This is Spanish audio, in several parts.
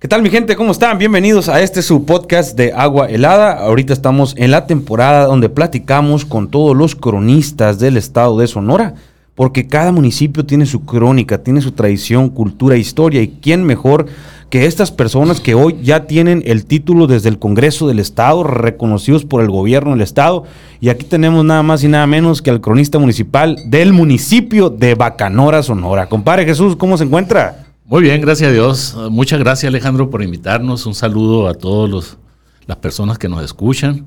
¿Qué tal mi gente? ¿Cómo están? Bienvenidos a este su podcast de Agua Helada. Ahorita estamos en la temporada donde platicamos con todos los cronistas del estado de Sonora, porque cada municipio tiene su crónica, tiene su tradición, cultura, historia, y quién mejor que estas personas que hoy ya tienen el título desde el Congreso del Estado, reconocidos por el gobierno del Estado. Y aquí tenemos nada más y nada menos que al cronista municipal del municipio de Bacanora, Sonora. Compadre Jesús, ¿cómo se encuentra? Muy bien, gracias a Dios. Muchas gracias Alejandro por invitarnos. Un saludo a todas las personas que nos escuchan.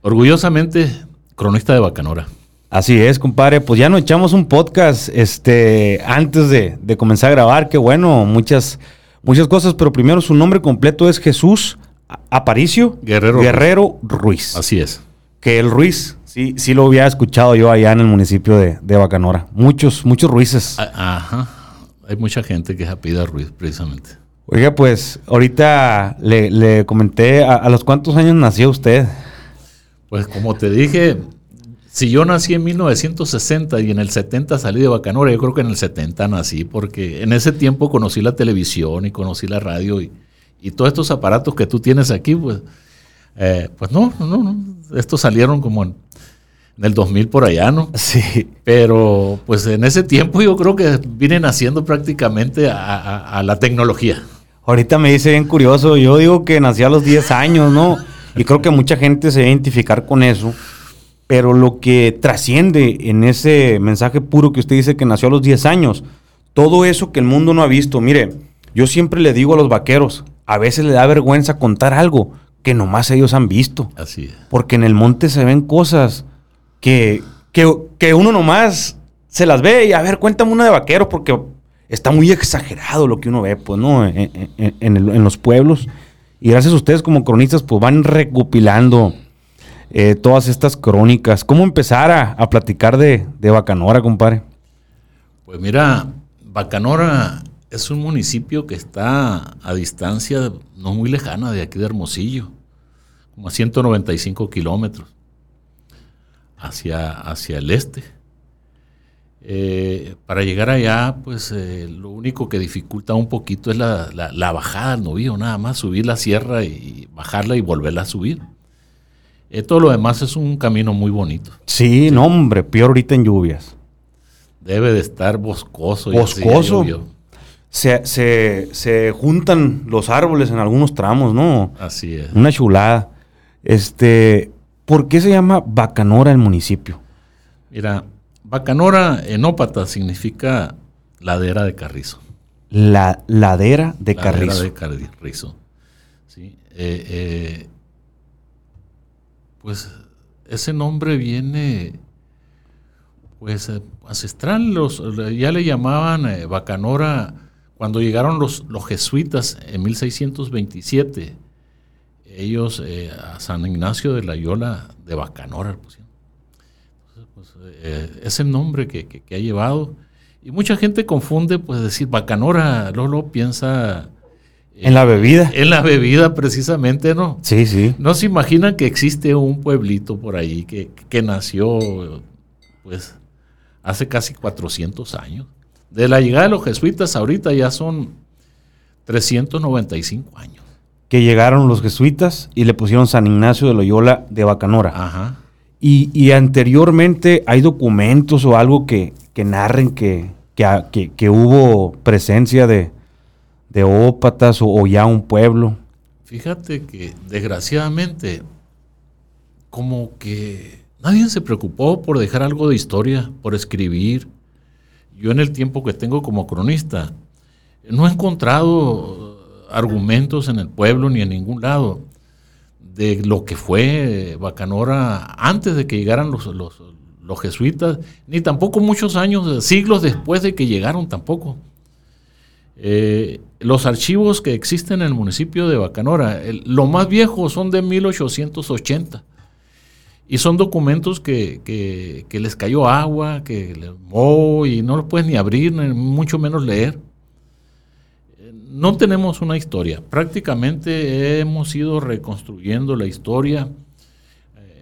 Orgullosamente, cronista de Bacanora. Así es, compadre. Pues ya nos echamos un podcast este, antes de, comenzar a grabar. Qué bueno, muchas, muchas cosas. Pero primero su nombre completo es Jesús Aparicio Guerrero, Guerrero Ruiz. Así es. Que el Ruiz, sí, sí lo había escuchado yo allá en el municipio de, de Bacanora. Muchos, muchos Ruizes. Ajá. Hay mucha gente que es apida Ruiz, precisamente. Oiga, pues ahorita le, comenté, a, los cuántos años nació usted? Pues como te dije, si yo nací en 1960 y en el 70 salí de Bacanora, yo creo que en el 70 nací, porque en ese tiempo conocí la televisión y conocí la radio y, todos estos aparatos que tú tienes aquí, pues, eh, pues no, no, no, estos salieron como en en el 2000 por allá, ¿no? Sí. Pero pues en ese tiempo yo creo que vienen haciendo prácticamente a, la tecnología. Ahorita me dice bien curioso, yo digo que nací a los 10 años, ¿no? Y creo que mucha gente se va a identificar con eso. Pero lo que trasciende en ese mensaje puro que usted dice que nació a los 10 años, todo eso que el mundo no ha visto, mire, yo siempre le digo a los vaqueros, a veces le da vergüenza contar algo que nomás ellos han visto. Así es. Porque en el monte se ven cosas que, que, uno nomás se las ve y a ver, cuéntame una de vaquero porque está muy exagerado lo que uno ve, pues, ¿no? En, los pueblos. Y gracias a ustedes como cronistas, pues van recopilando eh, todas estas crónicas. ¿Cómo empezar a, platicar de, de, Bacanora, compadre? Pues mira, Bacanora es un municipio que está a distancia no muy lejana de aquí de Hermosillo, como a 195 kilómetros hacia, hacia el este. Eh, para llegar allá, pues eh, lo único que dificulta un poquito es la, bajada al novillo, nada más, subir la sierra y bajarla y volverla a subir. Eh, todo lo demás es un camino muy bonito. Sí, no hombre, peor ahorita en lluvias. Debe de estar boscoso. Boscoso. Se, se, se, juntan los árboles en algunos tramos, ¿no? Así es. Una chulada. Este, ¿Por qué se llama Bacanora el municipio? Mira, Bacanora enópata significa ladera de carrizo. La ladera de carrizo. Ladera de carrizo. Sí. Eh, eh, pues ese nombre viene pues eh, ancestral, los, ya le llamaban Bacanora cuando llegaron los, los jesuitas en 1627 ellos eh, a San Ignacio de la Yola de Bacanora pues, eh, es el nombre que, ha llevado. Y mucha gente confunde, pues decir Bacanora, Lolo piensa... en la bebida. En la bebida, precisamente, ¿no? Sí, sí. No se imaginan que existe un pueblito por ahí que, que nació, pues, hace casi 400 años. De la llegada de los jesuitas ahorita ya son 395 años que llegaron los jesuitas y le pusieron San Ignacio de Loyola de Bacanora. Ajá. Y, anteriormente hay documentos o algo que, narren que, que, hubo presencia de, de ópatas o, ya un pueblo. Fíjate que desgraciadamente como que nadie se preocupó por dejar algo de historia, por escribir. Yo en el tiempo que tengo como cronista no he encontrado argumentos en el pueblo ni en ningún lado de lo que fue Bacanora antes de que llegaran los, los, jesuitas, ni tampoco muchos años, siglos después de que llegaron tampoco. Eh, los archivos que existen en el municipio de Bacanora, lo más viejo son de 1880. Y son documentos que, que, les cayó agua, que les y no los puedes ni abrir, ni mucho menos leer no tenemos una historia. Prácticamente hemos ido reconstruyendo la historia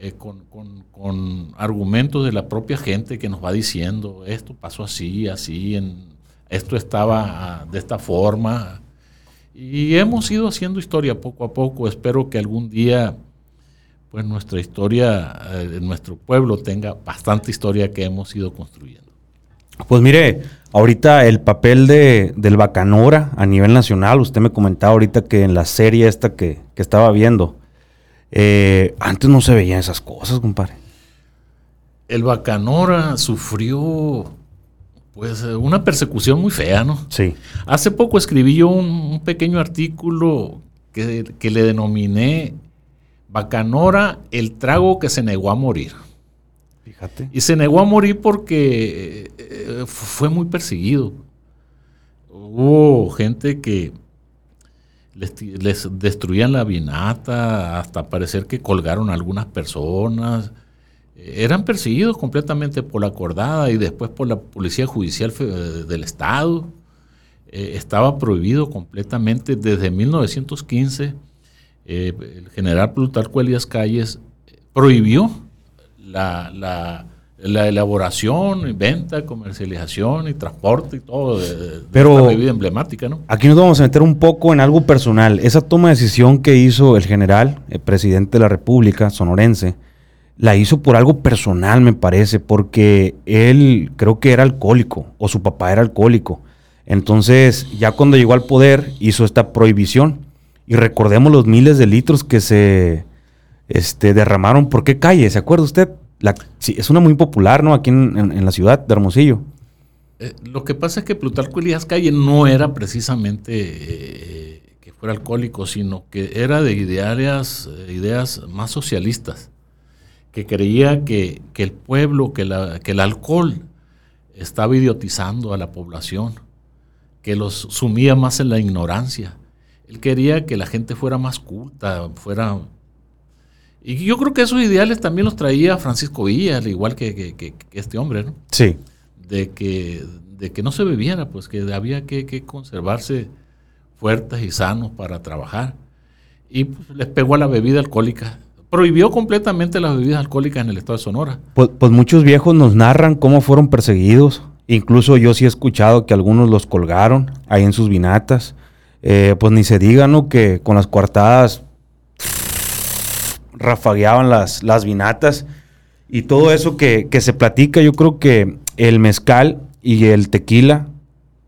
eh, con, argumentos de la propia gente que nos va diciendo, esto pasó así, así, en, esto estaba de esta forma. Y hemos ido haciendo historia poco a poco. Espero que algún día pues nuestra historia, eh, nuestro pueblo tenga bastante historia que hemos ido construyendo. Pues mire, ahorita el papel de, del Bacanora a nivel nacional, usted me comentaba ahorita que en la serie esta que, que estaba viendo, eh, antes no se veían esas cosas, compadre. El Bacanora sufrió pues una persecución muy fea, ¿no? Sí. Hace poco escribí yo un, un pequeño artículo que, que le denominé Bacanora, el trago que se negó a morir. Y se negó a morir porque eh, fue muy perseguido. Hubo gente que les, destruían la vinata, hasta parecer que colgaron a algunas personas. Eran perseguidos completamente por la acordada y después por la Policía Judicial del Estado. Eh, estaba prohibido completamente desde 1915 eh, el general Plutarco Elías Calles prohibió la, la, la, elaboración, venta, comercialización y transporte y todo de, de Pero esta bebida emblemática, ¿no? Aquí nos vamos a meter un poco en algo personal. Esa toma de decisión que hizo el general, el presidente de la República sonorense, la hizo por algo personal, me parece, porque él creo que era alcohólico o su papá era alcohólico. Entonces, ya cuando llegó al poder, hizo esta prohibición. Y recordemos los miles de litros que se este, derramaron. ¿Por qué calle? ¿Se acuerda usted? Sí, es una muy popular, ¿no? Aquí en, en, la ciudad de Hermosillo. Eh, lo que pasa es que Plutarco Elías Calle no era precisamente eh, que fuera alcohólico, sino que era de ideas, ideas más socialistas, que creía que, el pueblo, que el alcohol estaba idiotizando a la población, que los sumía más en la ignorancia él quería que la gente fuera más culta, fuera... Y yo creo que esos ideales también los traía Francisco Villa, al igual que, que, que, que, este hombre, ¿no? Sí. De que, de que no se bebiera, pues que había que, conservarse fuertes y sanos para trabajar. Y pues, les pegó a la bebida alcohólica. Prohibió completamente las bebidas alcohólicas en el estado de Sonora. Pues, pues muchos viejos nos narran cómo fueron perseguidos. Incluso yo sí he escuchado que algunos los colgaron ahí en sus vinatas. Eh, pues ni se diga, ¿no? Que con las coartadas rafagueaban las, las vinatas y todo eso que, que, se platica, yo creo que el mezcal y el tequila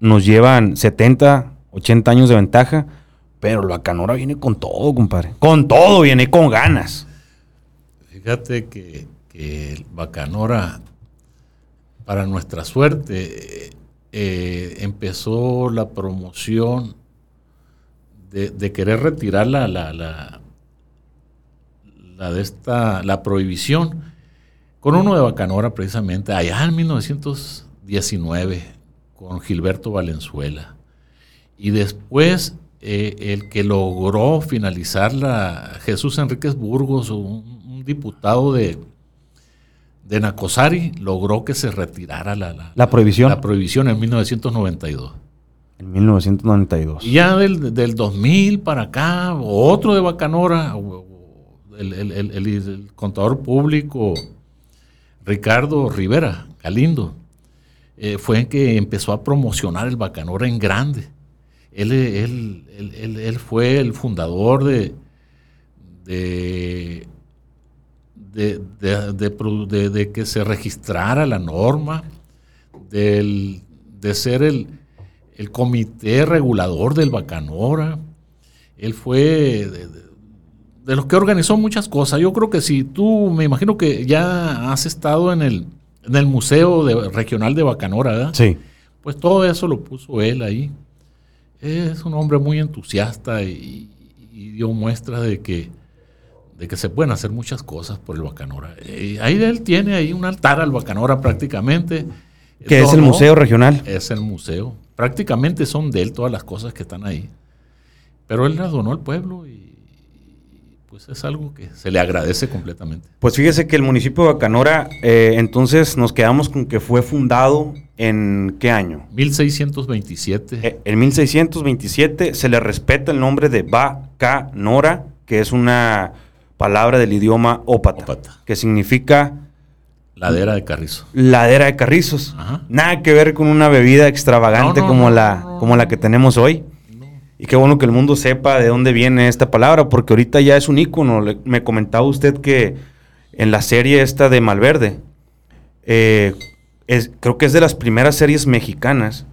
nos llevan 70, 80 años de ventaja, pero la canora viene con todo, compadre. Con todo, viene con ganas. Fíjate que, que el Bacanora, para nuestra suerte, eh, empezó la promoción de, querer retirar la, la, de esta, la prohibición con uno de Bacanora precisamente, allá en 1919, con Gilberto Valenzuela. Y después eh, el que logró finalizar la Jesús Enríquez Burgos, un, un diputado de, de Nacosari, logró que se retirara la, la, la prohibición. La prohibición en 1992. En 1992. Y ya del, del 2000 para acá, otro de Bacanora, el, contador público Ricardo Rivera Galindo, eh, fue el que empezó a promocionar el Bacanora en grande. Él, fue el fundador de, de, de, que se registrara la norma, de ser el, el comité regulador del Bacanora. Él fue de, los que organizó muchas cosas. Yo creo que si tú, me imagino que ya has estado en el, en el Museo de, Regional de Bacanora, ¿verdad? Sí. Pues todo eso lo puso él ahí. Es un hombre muy entusiasta y, y dio muestra de que, de que se pueden hacer muchas cosas por el Bacanora. Y ahí él tiene ahí un altar al Bacanora prácticamente. Que es el museo regional. Es el museo prácticamente son de él todas las cosas que están ahí. Pero él las donó al pueblo y pues es algo que se le agradece completamente. Pues fíjese que el municipio de Bacanora, eh, entonces nos quedamos con que fue fundado en qué año? 1627. Eh, en 1627 se le respeta el nombre de Bacanora, que es una palabra del idioma ópata, ópata. que significa Ladera de carrizo. Ladera de carrizos. Ajá. Nada que ver con una bebida extravagante no, no, como, no, la, como la que tenemos hoy. Y qué bueno que el mundo sepa de dónde viene esta palabra, porque ahorita ya es un ícono. Le- me comentaba usted que en la serie esta de Malverde, eh, es- creo que es de las primeras series mexicanas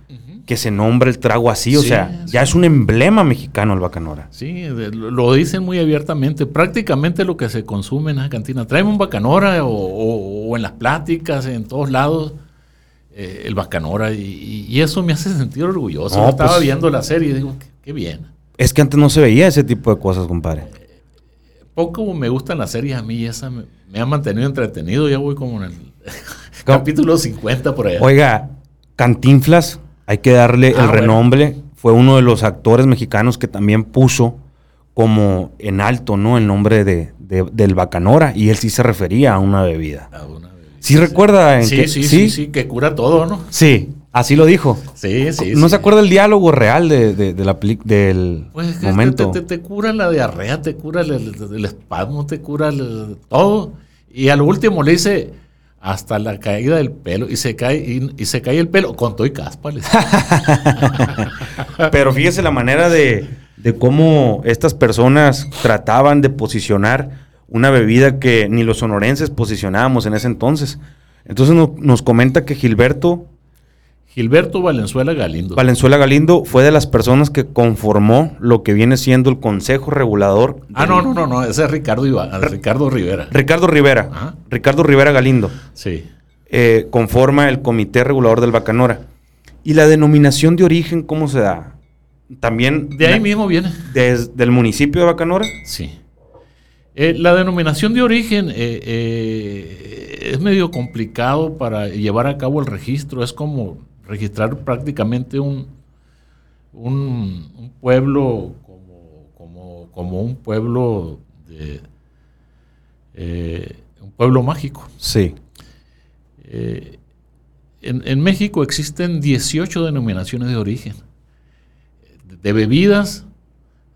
que se nombra el trago así. O Sí, sea, sí. ya es un emblema mexicano el bacanora. Sí, de- lo dicen muy abiertamente. Prácticamente lo que se consume en la cantina. Tráeme un bacanora o, o- o en las pláticas, en todos lados, eh, el bacanora. Y, y- y eso me hace sentir orgulloso. No, Yo estaba pues- viendo la serie y digo, qué, qué bien. Es que antes no se veía ese tipo de cosas, compadre. Poco me gustan las series a mí esa me, me ha mantenido entretenido. Ya voy como en el ¿Cómo? capítulo 50 por allá. Oiga, Cantinflas, hay que darle Ah, el bueno. renombre. Fue uno de los actores mexicanos que también puso como en alto, ¿no? El nombre de, de- del bacanora. Y él sí se refería a una bebida. Una bebida. ¿Sí recuerda en Sí, qué- sí, sí, sí, que cura todo, ¿no? Sí, así lo dijo. Sí, sí. ¿No sí. se acuerda el diálogo real de, de- de la del Pues es que momento? Te, te- te cura la diarrea, te cura el, el- el espasmo, te cura el- todo. Y al último le dice hasta la caída del pelo y se cae y, y se cae el pelo con todo y caspa. le dice. Pero fíjese la manera de, de cómo estas personas trataban de posicionar una bebida que ni los sonorenses posicionábamos en ese entonces. Entonces no- nos comenta que Gilberto Gilberto Valenzuela Galindo. Valenzuela Galindo fue de las personas que conformó lo que viene siendo el Consejo Regulador. ah, no, no, no, no, ese es Ricardo Iba- Ricardo Rivera. Ricardo Rivera. Ajá. Ricardo Rivera Galindo. Sí. eh, conforma el Comité Regulador del Bacanora. ¿Y la denominación de origen cómo se da? También De ahí mismo viene. desde el municipio de Bacanora. Sí. Eh, la denominación de origen eh, eh, es medio complicado para llevar a cabo el registro. Es como registrar prácticamente un, un, un pueblo como, como, como un pueblo de eh, un pueblo mágico. Sí. Eh, en, en México existen 18 denominaciones de origen. De bebidas,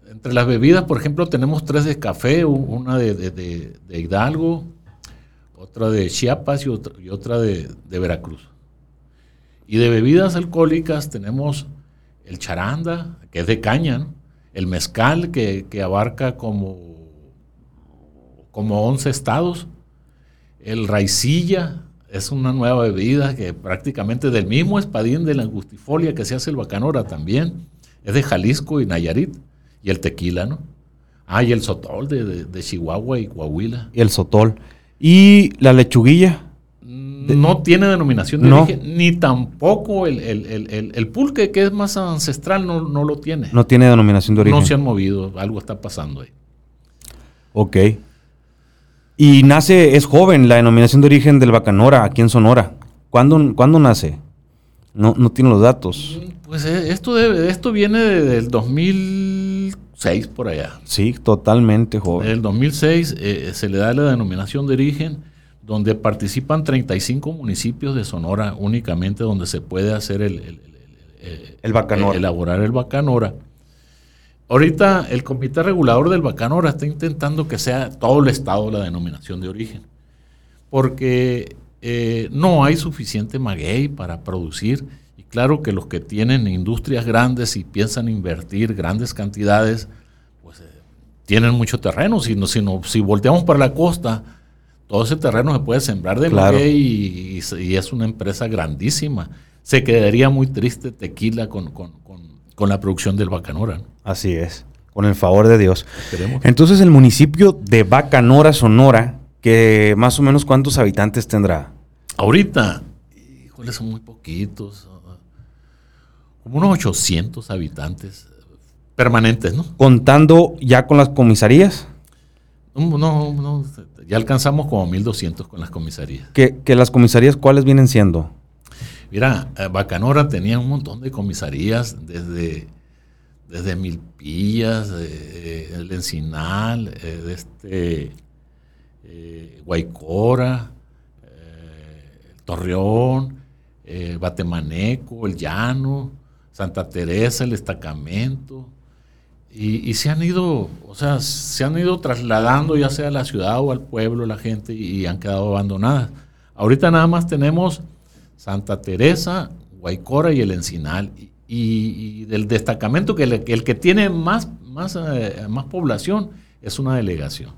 entre las bebidas, por ejemplo, tenemos tres de café, una de, de- de- de Hidalgo, otra de Chiapas y otra, y otra de, de Veracruz. Y de bebidas alcohólicas tenemos el charanda, que es de caña, el mezcal, que, que abarca como, como 11 estados, el raicilla es una nueva bebida que prácticamente del mismo espadín de la angustifolia que se hace el bacanora también. Es de Jalisco y Nayarit. Y el tequila, ¿no? Ah, y el sotol de, de- de Chihuahua y Coahuila. Y el sotol. Y la lechuguilla. No tiene denominación de No. origen, ni tampoco el, el- el- el- pulque, que es más ancestral, no, no lo tiene. No tiene denominación de origen. No se han movido, algo está pasando ahí. Ok. Y nace, es joven la denominación de origen del Bacanora aquí en Sonora. ¿Cuándo, cuándo nace? No, no tiene los datos. Pues eh, esto, debe- esto viene de- del 2006 por allá. Sí, totalmente En joven. el 2006 eh, se le da la denominación de origen donde participan 35 municipios de Sonora únicamente donde se puede hacer el, el- el- el- El Bacanora. elaborar el bacanora. Ahorita el comité regulador del bacanora está intentando que sea todo el estado la denominación de origen, porque eh, no hay suficiente maguey para producir y claro que los que tienen industrias grandes y piensan invertir grandes cantidades, pues eh, tienen mucho terreno. Si, no, si, no- si volteamos para la costa, todo ese terreno se puede sembrar de Claro. y, y se- y es una empresa grandísima. Se quedaría muy triste tequila con, con- con- con la producción del bacanora. ¿no? Así es. Con el favor de Dios. Esperemos. Entonces el municipio de Bacanora, Sonora, que más o menos cuántos habitantes tendrá. Ahorita, híjole, son muy poquitos. ah, Como unos 800 habitantes permanentes, ¿no? Contando ya con las comisarías, No, no, no, ya alcanzamos como 1200 con las comisarías. que, que las comisarías cuáles vienen siendo. Mira, eh, Bacanora tenía un montón de comisarías desde, desde Milpillas, eh, eh, el Encinal, eh, de este, eh, Guaycora, Torreón, Batemaneco, El Llano, Santa Teresa, el Destacamento. Y, y se han ido, o sea, se han ido trasladando ya sea a la ciudad o al pueblo la gente y, han quedado abandonadas. Ahorita nada más tenemos Santa Teresa, Guaycora y el Encinal. Y, y, del destacamento, que el, que tiene más, más, eh, más población es una delegación.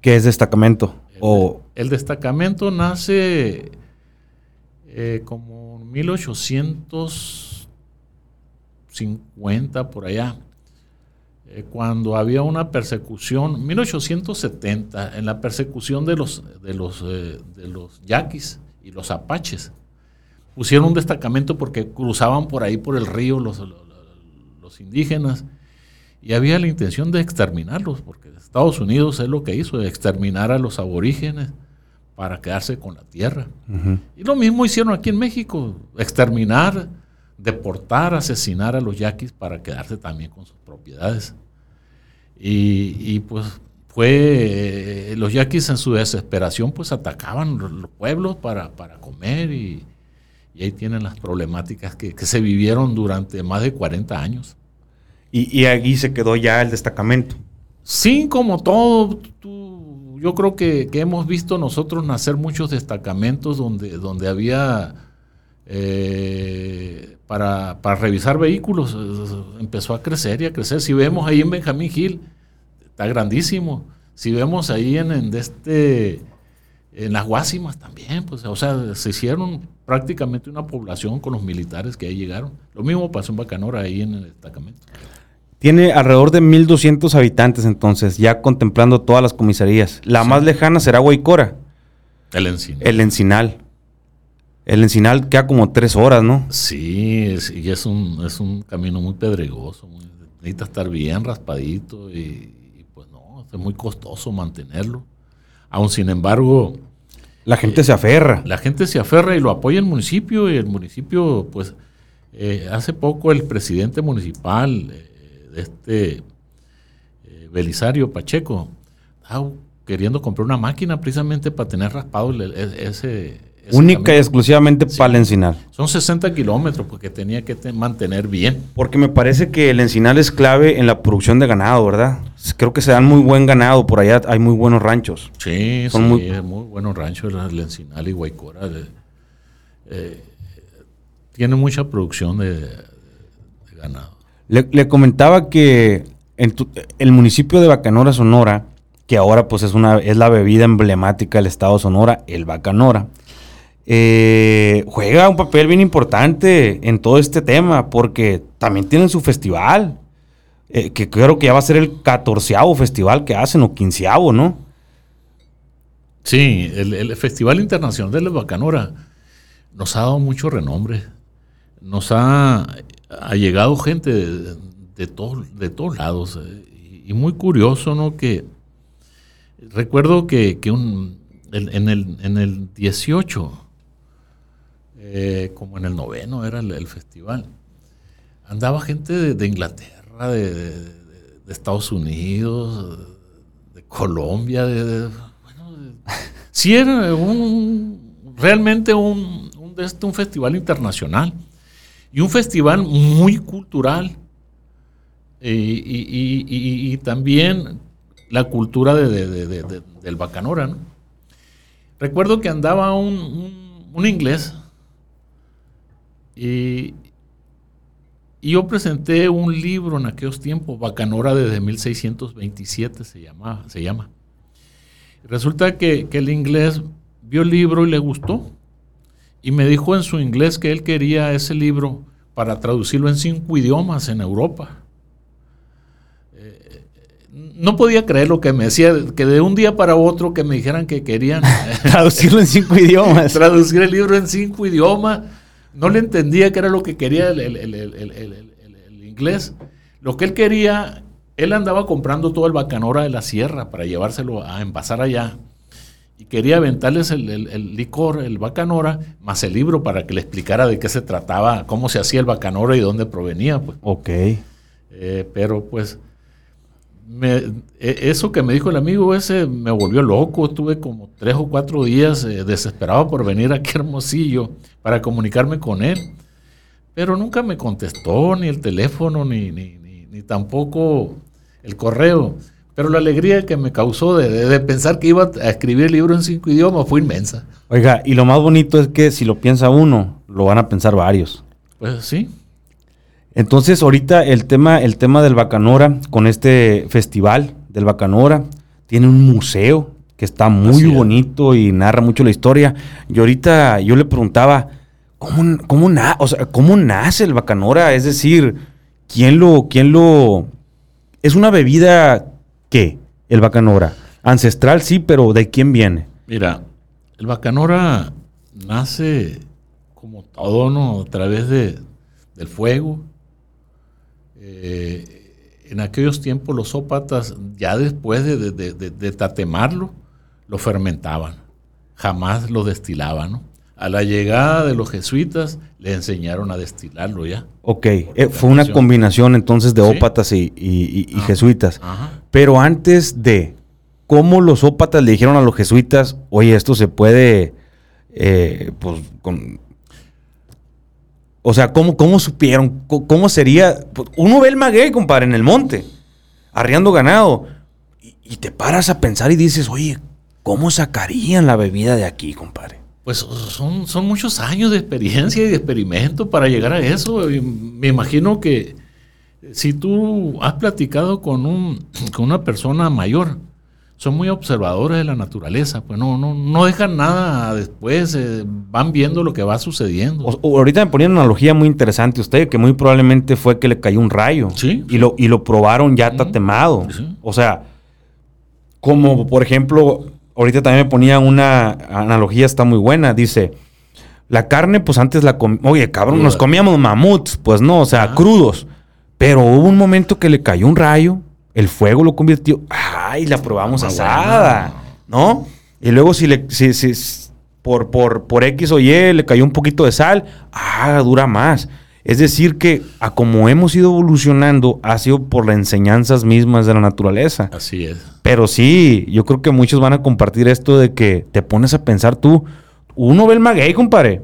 ¿Qué es destacamento? El, o... el destacamento nace eh, como en 1850 por allá, eh, cuando había una persecución, 1870, en la persecución de los, de los, de los yaquis y los apaches pusieron un destacamento porque cruzaban por ahí por el río los, los, indígenas y había la intención de exterminarlos, porque Estados Unidos es lo que hizo, exterminar a los aborígenes para quedarse con la tierra. Y lo mismo hicieron aquí en México, exterminar, deportar, asesinar a los yaquis para quedarse también con sus propiedades. Y, pues fue, los yaquis en su desesperación pues atacaban los pueblos para, para comer y, y ahí tienen las problemáticas que, se vivieron durante más de 40 años. Y, y allí se quedó ya el destacamento. Sí, como todo, yo creo que, hemos visto nosotros nacer muchos destacamentos donde, donde había eh, para, revisar vehículos, empezó a crecer y a crecer. Si vemos ahí en Benjamín Gil, está grandísimo. Si vemos ahí en, en este en las Guásimas también, pues, o sea, se hicieron prácticamente una población con los militares que ahí llegaron. Lo mismo pasó en Bacanora, ahí en el destacamento. Tiene alrededor de 1.200 habitantes entonces, ya contemplando todas las comisarías. La más lejana será Guaycora. El Encinal. El Encinal. El Encinal queda como tres horas, ¿no? Sí, y es un, es un camino muy pedregoso. necesita estar bien raspadito y, y, pues no, es muy costoso mantenerlo. Aún sin embargo, la gente se aferra. La gente se aferra y lo apoya el municipio y el municipio, pues, eh, hace poco el presidente municipal eh, de este eh, Belisario Pacheco estaba queriendo comprar una máquina precisamente para tener raspado ese, Única y exclusivamente para el Encinal. Son 60 kilómetros porque tenía que mantener bien. Porque me parece que el Encinal es clave en la producción de ganado, ¿verdad? Creo que se dan muy buen ganado, por allá hay muy buenos ranchos. Sí, Son sí, muy... muy buenos ranchos, el Encinal y Guaycora. Eh, tiene mucha producción de, ganado. Le, comentaba que en el municipio de Bacanora, Sonora, que ahora pues es, una, es la bebida emblemática del estado Sonora, el Bacanora eh, juega un papel bien importante en todo este tema, porque también tienen su festival, eh, que creo que ya va a ser el catorceavo festival que hacen, o quinceavo, ¿no? Sí, el, Festival Internacional de la Bacanora nos ha dado mucho renombre. Nos ha, llegado gente de, de todos lados. Eh, y, muy curioso, ¿no? Que recuerdo que, un, en, el, en el 18 eh, como en el noveno era el, festival. Andaba gente de, Inglaterra, de, Estados Unidos, de Colombia, de, bueno, sí era un, realmente un, un, este, un festival internacional y un festival muy cultural. Y, también la cultura del Bacanora. Recuerdo que andaba un, un inglés y, yo presenté un libro en aquellos tiempos, Bacanora desde 1627 se llama. Se llama. Resulta que, el inglés vio el libro y le gustó. Y me dijo en su inglés que él quería ese libro para traducirlo en cinco idiomas en Europa. Eh, no podía creer lo que me decía, que de un día para otro que me dijeran que querían traducirlo en cinco idiomas. Traducir el libro en cinco idiomas no le entendía qué era lo que quería el, inglés. Lo que él quería, él andaba comprando todo el bacanora de la sierra para llevárselo a envasar allá. Y quería aventarles el, licor, el bacanora, más el libro para que le explicara de qué se trataba, cómo se hacía el bacanora y dónde provenía. Pues. Ok. Eh, pero pues e, eso que me dijo el amigo ese me volvió loco. Estuve como tres o cuatro días eh, desesperado por venir aquí a Hermosillo para comunicarme con él. Pero nunca me contestó ni el teléfono ni, ni, tampoco el correo. Pero la alegría que me causó de, pensar que iba a escribir el libro en cinco idiomas fue inmensa. Oiga, y lo más bonito es que si lo piensa uno, lo van a pensar varios. Pues sí, Entonces, ahorita el tema, el tema del Bacanora, con este festival del Bacanora, tiene un museo que está muy bonito y narra mucho la historia. Y ahorita yo le preguntaba, ¿cómo, cómo, o sea, ¿cómo nace el Bacanora? Es decir, ¿quién lo, quién lo... Es una bebida, ¿qué? El Bacanora. Ancestral, sí, pero ¿de quién viene? Mira, el Bacanora nace como todo, ¿no? A través de, del fuego. Eh, en aquellos tiempos los ópatas, ya después de, tatemarlo, lo fermentaban. Jamás lo destilaban, A la llegada de los jesuitas le enseñaron a destilarlo ya. Ok, eh, fue una combinación entonces de ópatas y, ah, jesuitas. Pero antes de, ¿cómo los ópatas le dijeron a los jesuitas, oye, esto se puede, eh, pues, con, o sea, ¿cómo, cómo supieron? ¿Cómo, sería? Uno ve el maguey, compadre, en el monte, arriando ganado, y, te paras a pensar y dices, oye, ¿cómo sacarían la bebida de aquí, compadre? Pues son, son muchos años de experiencia y de experimento para llegar a eso. Me imagino que si tú has platicado con, un, con una persona mayor, son muy observadores de la naturaleza, pues no, no, no dejan nada después, eh, van viendo lo que va sucediendo. ahorita me ponía una analogía muy interesante usted, que muy probablemente fue que le cayó un rayo. Sí. Y lo, y lo probaron ya tatemado. O sea, como por ejemplo, ahorita también me ponía una analogía, está muy buena, dice, la carne pues antes la comíamos, oye cabrón, nos comíamos mamuts, pues no, o sea, crudos. Pero hubo un momento que le cayó un rayo el fuego lo convirtió. ¡Ay! La probamos ah, asada. ¿No? Y luego si le. Si, por, por, por X o Y le cayó un poquito de sal. ¡Ah! Dura más. Es decir, que a como hemos ido evolucionando ha sido por las enseñanzas mismas de la naturaleza. Así es. Pero sí, yo creo que muchos van a compartir esto de que te pones a pensar tú. Uno ve el maguey, compadre.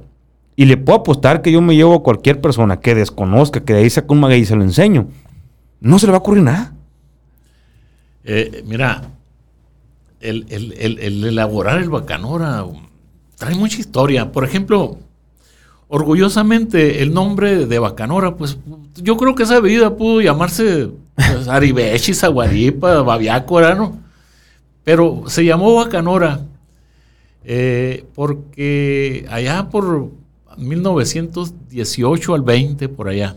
Y le puedo apostar que yo me llevo a cualquier persona que desconozca, que de ahí saca un maguey y se lo enseño. No se le va a ocurrir nada. Eh, mira, el, elaborar el bacanora trae mucha historia. Por ejemplo, orgullosamente el nombre de bacanora, pues yo creo que esa bebida pudo llamarse pues, Aribechi, Zaguaripa, Babiácora, ¿no? Pero se llamó bacanora eh, porque allá por 1918 al 20, por allá,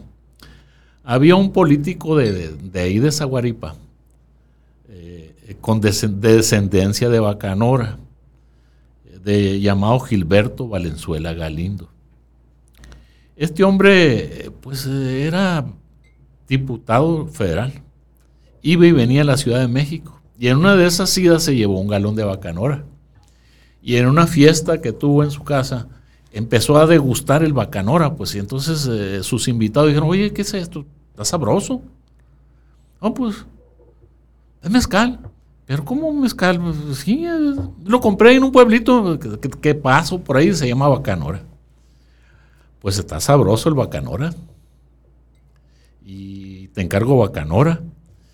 había un político de, de ahí de Zaguaripa con descendencia de Bacanora, de, llamado Gilberto Valenzuela Galindo. Este hombre, pues era diputado federal, iba y venía a la Ciudad de México, y en una de esas idas se llevó un galón de Bacanora. Y en una fiesta que tuvo en su casa, empezó a degustar el Bacanora, pues y entonces eh, sus invitados dijeron, oye, ¿qué es esto? ¿Está sabroso? No, pues, es mezcal. Pero ¿cómo mezcal? Pues, sí, lo compré en un pueblito que, paso por ahí, se llama Bacanora. Pues está sabroso el Bacanora. Y te encargo Bacanora.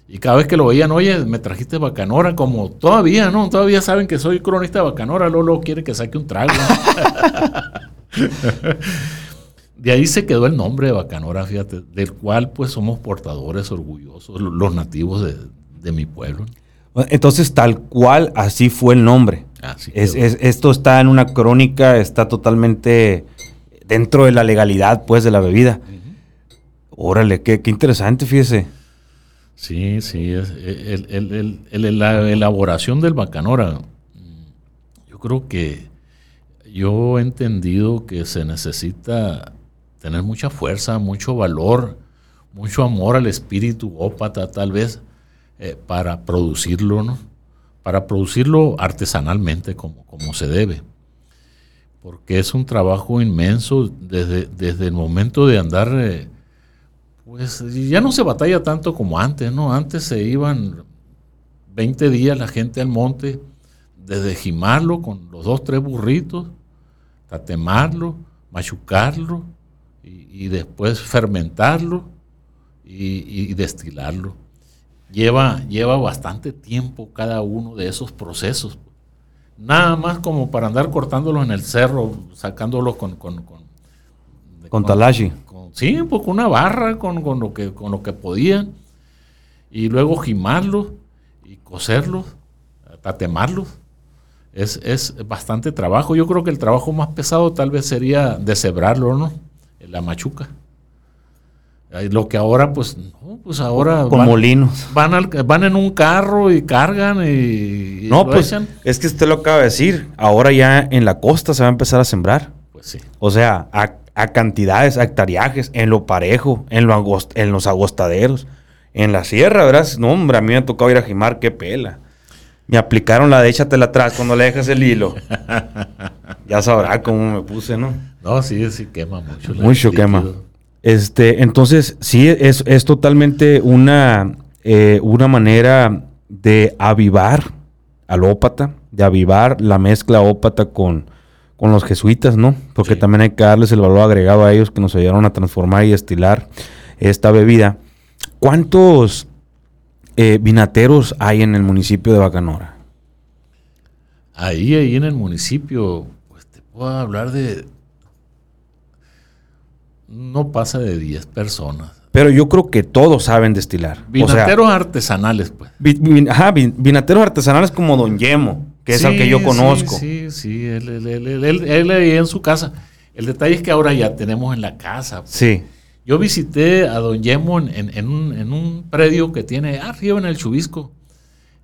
Y cada vez que lo veían, oye, me trajiste Bacanora, como todavía, ¿no? Todavía saben que soy cronista de Bacanora, Lolo quiere que saque un trago. de ahí se quedó el nombre de Bacanora, fíjate, del cual pues somos portadores orgullosos, los nativos de, de mi pueblo. Entonces, tal cual, así fue el nombre. esto está en una crónica, está totalmente dentro de la legalidad, pues, de la bebida. Órale, qué, interesante, fíjese. Sí, sí, es, la elaboración del bacanora. Yo creo que yo he entendido que se necesita tener mucha fuerza, mucho valor, mucho amor al espíritu ópata, tal vez, eh, para producirlo, ¿no? Para producirlo artesanalmente como, como se debe. Porque es un trabajo inmenso desde, desde el momento de andar, eh, pues ya no se batalla tanto como antes, ¿no? Antes se iban 20 días la gente al monte, desde gimarlo con los dos, tres burritos, tatemarlo, machucarlo y, después fermentarlo y destilarlo lleva, lleva bastante tiempo cada uno de esos procesos. Nada más como para andar cortándolos en el cerro, sacándolos con, con, Con talashi. con- sí, pues con una barra, con, con lo que, con lo que podían. Y luego gimarlos y coserlos, tatemarlos. Es, es bastante trabajo. Yo creo que el trabajo más pesado tal vez sería deshebrarlo, ¿no? La machuca. Lo que ahora, pues, no, pues ahora Con van, molinos. van, al- van en un carro y cargan y, y No, pues echan. es que usted lo acaba de decir. Ahora ya en la costa se va a empezar a sembrar. Pues sí. O sea, a, a cantidades, a hectariajes, en lo parejo, en, lo agost- en los agostaderos. En la sierra, ¿verdad? No, hombre, a mí me ha tocado ir a Jimar, qué pela. Me aplicaron la de échatela atrás cuando le dejas el hilo. ya sabrá cómo me puse, ¿no? No, sí, sí quema mucho. Mucho líquido. quema. Este, entonces, sí, es, es totalmente una, eh, una manera de avivar al ópata, de avivar la mezcla ópata con, con los jesuitas, ¿no? Porque Sí. también hay que darles el valor agregado a ellos que nos ayudaron a transformar y destilar esta bebida. ¿Cuántos eh, vinateros hay en el municipio de Bacanora? Ahí, ahí en el municipio, pues te puedo hablar de. No pasa de 10 personas. Pero yo creo que todos saben destilar. O sea, Vinateros artesanales, pues. Vi- vi- ajá, vi- vinateros artesanales como Don Yemo, que es el que yo conozco. Sí, sí, sí, él, él, él, él- él- él ahí en su casa. El detalle es que ahora ya tenemos en la casa. pues. Sí. Yo visité a Don Yemo en, en- en un, en un predio que tiene arriba en el Chubisco.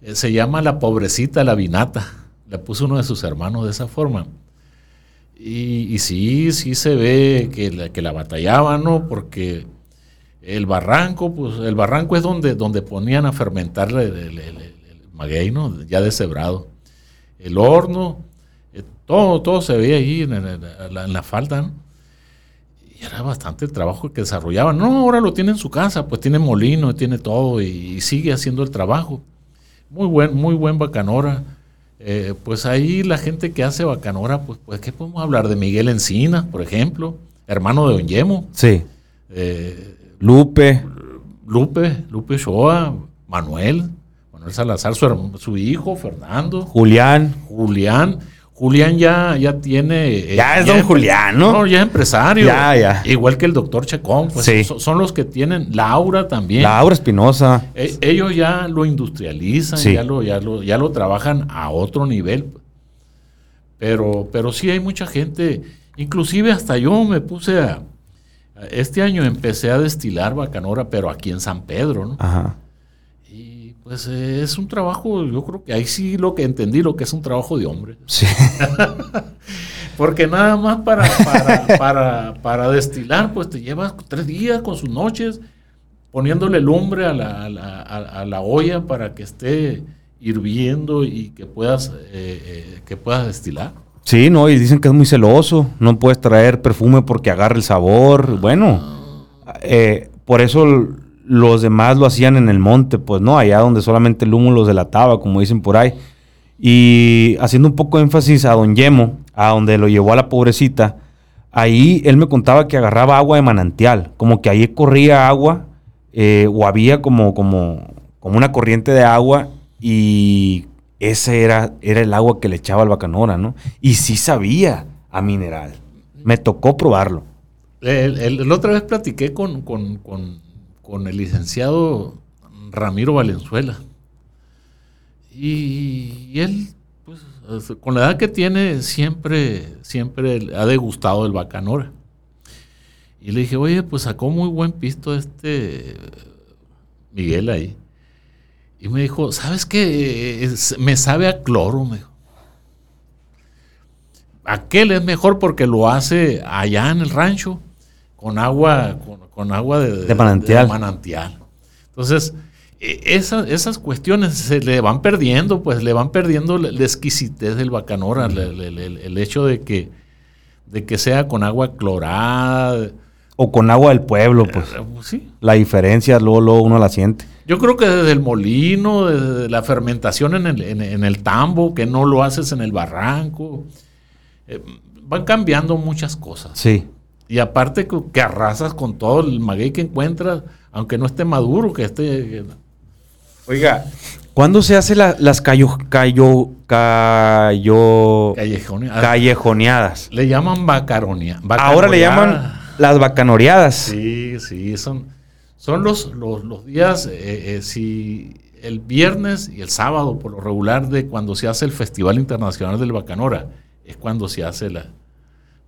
Eh, se llama La Pobrecita La Vinata. Le puso uno de sus hermanos de esa forma. Y, sí, sí se ve que la, que la batallaban, ¿no? Porque el barranco, pues el barranco es donde, donde ponían a fermentar el, el- maguey, ¿no? Ya deshebrado. El horno, eh, todo, todo se veía ahí en, la, en la falda, ¿no? Y era bastante el trabajo que desarrollaban. No, ahora lo tiene en su casa, pues tiene molino, tiene todo y sigue haciendo el trabajo. Muy buen, muy buen bacanora. Eh, pues ahí la gente que hace bacanora, pues, pues ¿qué podemos hablar? De Miguel Encina, por ejemplo, hermano de Don Yemo, Sí. eh, Lupe. Lupe, Lupe Shoa, Manuel, Manuel Salazar, su, su hijo, Fernando, Julián. Julián. Julián ya, ya tiene... eh, Ya es don Julián, ¿no? No, ya es empresario. Ya, ya. Igual que el doctor Chacón, pues Sí. son los que tienen, Laura también. Laura Espinosa. E- ellos ya lo industrializan, Sí. ya, lo, ya, lo, ya lo trabajan a otro nivel. Pero, pero sí hay mucha gente, inclusive hasta yo me puse a... Este año empecé a destilar bacanora, pero aquí en San Pedro, ¿no? Ajá. Pues eh, es un trabajo, yo creo que ahí sí lo que entendí, lo que es un trabajo de hombre. Sí. Porque nada más para, para, para, para destilar, pues te llevas tres días con sus noches poniéndole lumbre a la, a la- a- la olla para que esté hirviendo y que puedas, eh, eh, que puedas destilar. Sí, no, y dicen que es muy celoso. No puedes traer perfume porque agarra el sabor. Bueno, eh, por eso los demás lo hacían en el monte, pues no, allá donde solamente el humo los delataba, como dicen por ahí. Y haciendo un poco de énfasis a Don Yemo, a donde lo llevó a la pobrecita, ahí él me contaba que agarraba agua de manantial, como que ahí corría agua, eh, o había como, como, como una corriente de agua, y ese era, era el agua que le echaba al bacanora, ¿no? Y sí sabía a mineral. Me tocó probarlo. El, la otra vez platiqué con- con- con el licenciado Ramiro Valenzuela. Y, él, pues, es- con la edad que tiene, siempre, siempre ha degustado el bacanora. Y le dije, oye, pues sacó muy buen pisto este Miguel ahí. Y me dijo, ¿sabes qué? Me sabe a cloro, me dijo. Aquel es mejor porque lo hace allá en el rancho con agua, con, con agua de, De manantial. manantial. Entonces, e- esa- esas cuestiones se le van perdiendo, pues le van perdiendo la, la exquisitez del bacanora, el, hecho de que, de que sea con agua clorada. O con agua del pueblo, pues. eh, pues sí. La diferencia luego, luego uno la siente. Yo creo que desde el molino, desde la fermentación en el, en- en el tambo, que no lo haces en el barranco, eh, van cambiando muchas cosas. Sí. Y aparte que, que arrasas con todo el maguey que encuentras, aunque no esté maduro, que esté... que- Oiga, ¿cuándo se hace la- las callo, callo, callo, callejón- ah, callejoneadas? le llaman bacaronia. Ahora le llaman. Las bacanoreadas. Sí, sí, son, son los, los, días, eh, eh, si el viernes y el sábado, por lo regular, de cuando se hace el Festival Internacional del Bacanora, es cuando se hace la,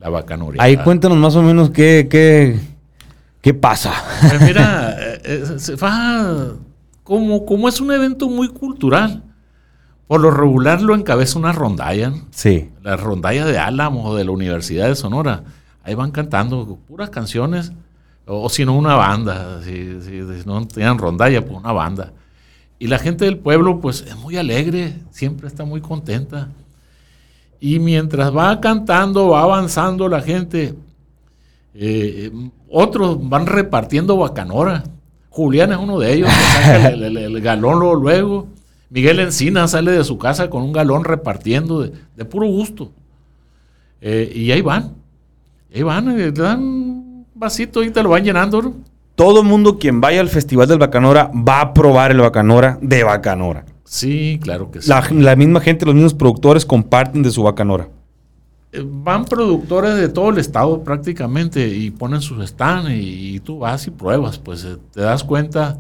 la. Ahí cuéntanos más o menos qué, qué, qué pasa. Pues mira, se va como, como es un evento muy cultural. Por lo regular lo encabeza una rondalla. Sí. La rondalla de Álamos o de la Universidad de Sonora. Ahí van cantando puras canciones. O, si no, una banda. Si, no tenían rondalla, pues una banda. Y la gente del pueblo, pues es muy alegre. Siempre está muy contenta. Y mientras va cantando, va avanzando la gente, eh, otros van repartiendo bacanora. Julián es uno de ellos, que saca el, galón luego. Miguel Encina sale de su casa con un galón repartiendo de, puro gusto. Eh, y ahí van. Ahí van, eh, te dan un vasito y te lo van llenando. Todo mundo quien vaya al Festival del Bacanora va a probar el Bacanora de Bacanora. Sí, claro que sí. La, misma gente, los mismos productores comparten de su Bacanora. Eh, van productores de todo el estado prácticamente y ponen sus stands y, y tú vas y pruebas, pues te das cuenta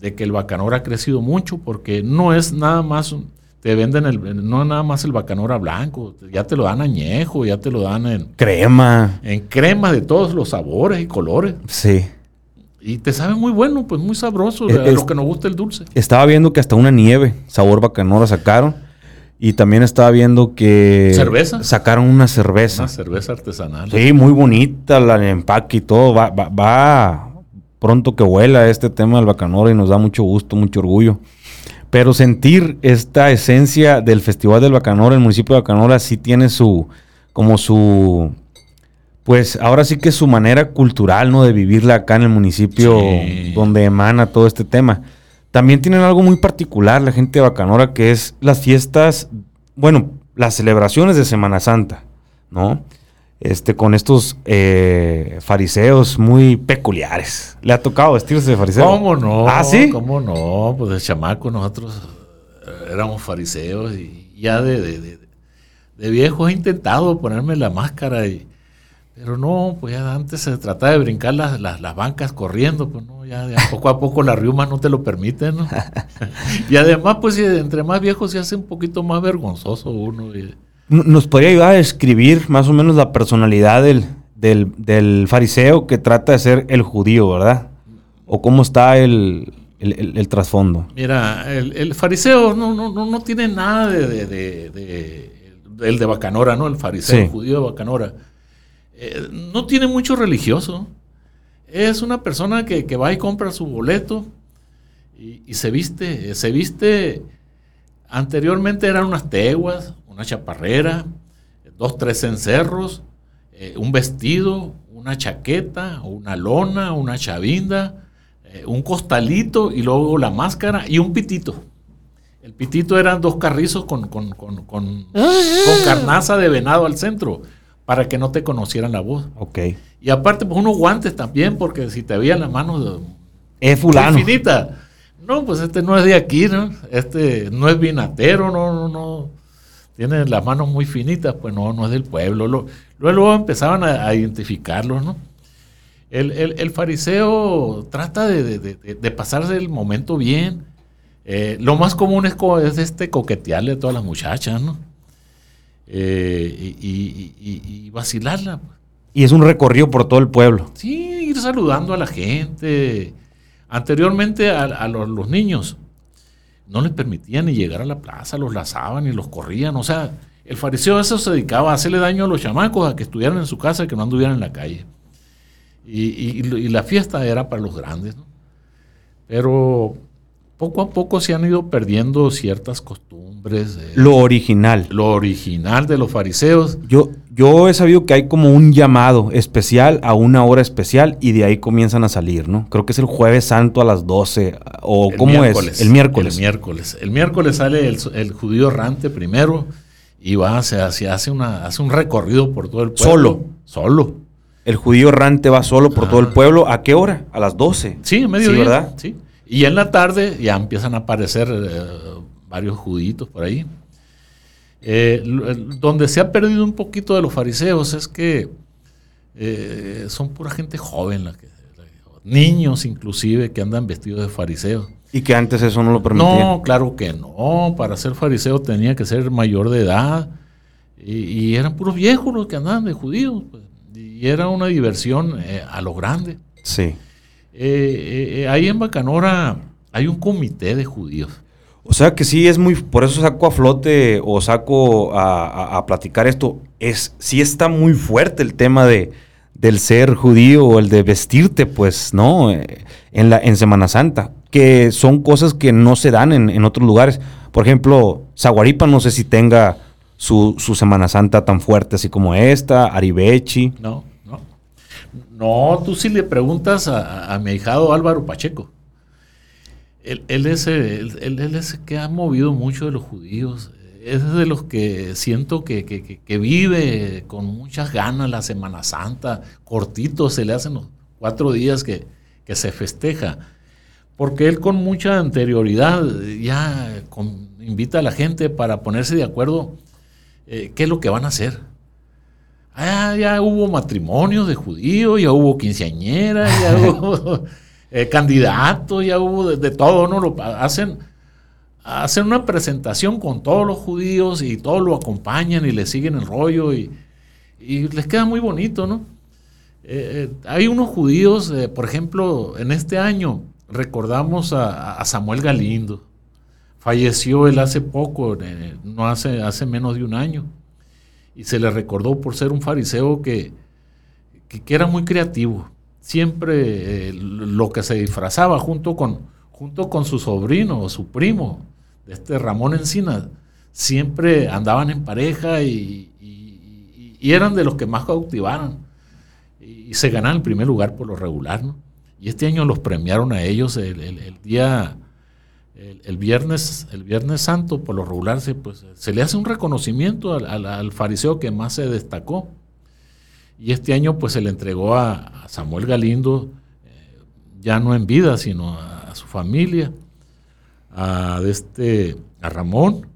de que el bacanora ha crecido mucho porque no es nada más, te venden el, no nada más el bacanora blanco, ya te lo dan añejo, ya te lo dan en crema. En crema de todos los sabores y colores. Sí. Y te sabe muy bueno, pues muy sabroso, es, lo que nos gusta el dulce. Estaba viendo que hasta una nieve, sabor bacanora sacaron. Y también estaba viendo que... ¿Cerveza? Sacaron una cerveza. Una cerveza artesanal. Sí, muy bonita, la, el empaque y todo. Va, va, va, pronto que vuela este tema del Bacanora y nos da mucho gusto, mucho orgullo. Pero sentir esta esencia del Festival del Bacanora, el municipio de Bacanora sí tiene su, como su, pues ahora sí que su manera cultural, ¿no? De vivirla acá en el municipio donde emana todo este tema. También tienen algo muy particular la gente de Bacanora, que es las fiestas, bueno, las celebraciones de Semana Santa, ¿no? este, con estos eh, fariseos muy peculiares. ¿Le ha tocado vestirse de fariseo? ¿Cómo no? ¿Ah, sí? ¿Cómo no? Pues de chamaco nosotros eh, éramos fariseos y ya de, de, de, viejo he intentado ponerme la máscara y... Pero no, pues ya antes se trataba de brincar las, las, bancas corriendo, pues no, ya poco a poco la riuma no te lo permite, ¿no? y además, pues entre más viejo se hace un poquito más vergonzoso uno. Y, ¿Nos podría ayudar a describir más o menos la personalidad del, del, fariseo que trata de ser el judío, verdad? ¿O cómo está el, trasfondo? Mira, el, fariseo no, no, no, tiene nada de, de, de, el de Bacanora, ¿no? El fariseo, el judío de Bacanora. Eh, no tiene mucho religioso. Es una persona que, va y compra su boleto y, y, se viste. Se viste. Anteriormente eran unas teguas, una chaparrera, dos, tres encerros, eh, un vestido, una chaqueta, una lona, una chavinda, eh, un costalito y luego la máscara y un pitito. El pitito eran dos carrizos con, con, carnaza de venado al centro para que no te conocieran la voz. Ok. Y aparte, pues unos guantes también, porque si te veían las manos es fulano. Infinita. No, pues este no es de aquí, ¿no? Este no es vinatero, no, no, no tiene las manos muy finitas, pues no, no es del pueblo. luego empezaban a, identificarlos, ¿no? El, fariseo trata de, pasarse el momento bien. Eh, lo más común es, es, este coquetearle a todas las muchachas, ¿no? Eh, y, vacilarla. Pues. Y es un recorrido por todo el pueblo. Sí, ir saludando a la gente. Anteriormente a, los niños no les permitían ni llegar a la plaza, los lazaban y los corrían. O sea, el fariseo eso se dedicaba a hacerle daño a los chamacos, a que estuvieran en su casa y que no anduvieran en la calle. Y, la fiesta era para los grandes. ¿no? Pero poco a poco se han ido perdiendo ciertas costumbres. lo original. Lo original de los fariseos. Yo, yo he sabido que hay como un llamado especial a una hora especial y de ahí comienzan a salir, ¿no? Creo que es el jueves santo a las 12 o ¿cómo es? El miércoles. El miércoles. El miércoles sale el, judío errante primero y va, se, hace, una, hace un recorrido por todo el pueblo. Solo. Solo. El judío errante va solo por todo el pueblo. ¿A qué hora? A las 12. Sí, a mediodía. Sí, ¿verdad? Sí. Y en la tarde ya empiezan a aparecer eh, varios juditos por ahí. Eh, donde se ha perdido un poquito de los fariseos es que eh, son pura gente joven, la que, niños inclusive que andan vestidos de fariseos. Y que antes eso no lo permitía. No, claro que no. Para ser fariseo tenía que ser mayor de edad. Y, eran puros viejos los que andaban de judíos. Pues. Y era una diversión eh, a lo grande. Sí. Eh, ahí en Bacanora hay un comité de judíos. O sea que sí es muy, por eso saco a flote o saco a, platicar esto, es, sí está muy fuerte el tema de, del ser judío o el de vestirte, pues, ¿no? Eh, en, la, en Semana Santa, que son cosas que no se dan en, otros lugares. Por ejemplo, Zaguaripa no sé si tenga su, Semana Santa tan fuerte así como esta, Aribechi. No, no. Tú sí le preguntas a, mi hijado Álvaro Pacheco. Él, es, él, que ha movido mucho de los judíos. Es de los que siento que, vive con muchas ganas la Semana Santa. Cortito se le hacen los cuatro días que, se festeja. Porque él con mucha anterioridad ya invita a la gente para ponerse de acuerdo eh, qué es lo que van a hacer. Ah, ya hubo matrimonios de judíos, ya hubo quinceañeras, ya hubo eh, candidatos, ya hubo de, todo, ¿no? Lo, hacen, hacen una presentación con todos los judíos y todos lo acompañan y le siguen el rollo y, les queda muy bonito, ¿no? Eh, eh, hay unos judíos, por ejemplo, en este año recordamos a, Samuel Galindo. Falleció él hace poco, no hace, hace menos de un año. Y se le recordó por ser un fariseo que, que era muy creativo siempre eh, lo que se disfrazaba junto con, junto con su sobrino o su primo, este Ramón Encina, siempre andaban en pareja y, eran de los que más cautivaron. Y, se ganaban el primer lugar por lo regular. Y este año los premiaron a ellos el, día, el, viernes, el viernes santo, por lo regular se, pues, se le hace un reconocimiento al fariseo que más se destacó. Y este año pues se le entregó a, Samuel Galindo, eh, ya no en vida, sino a, su familia, a, este, a Ramón,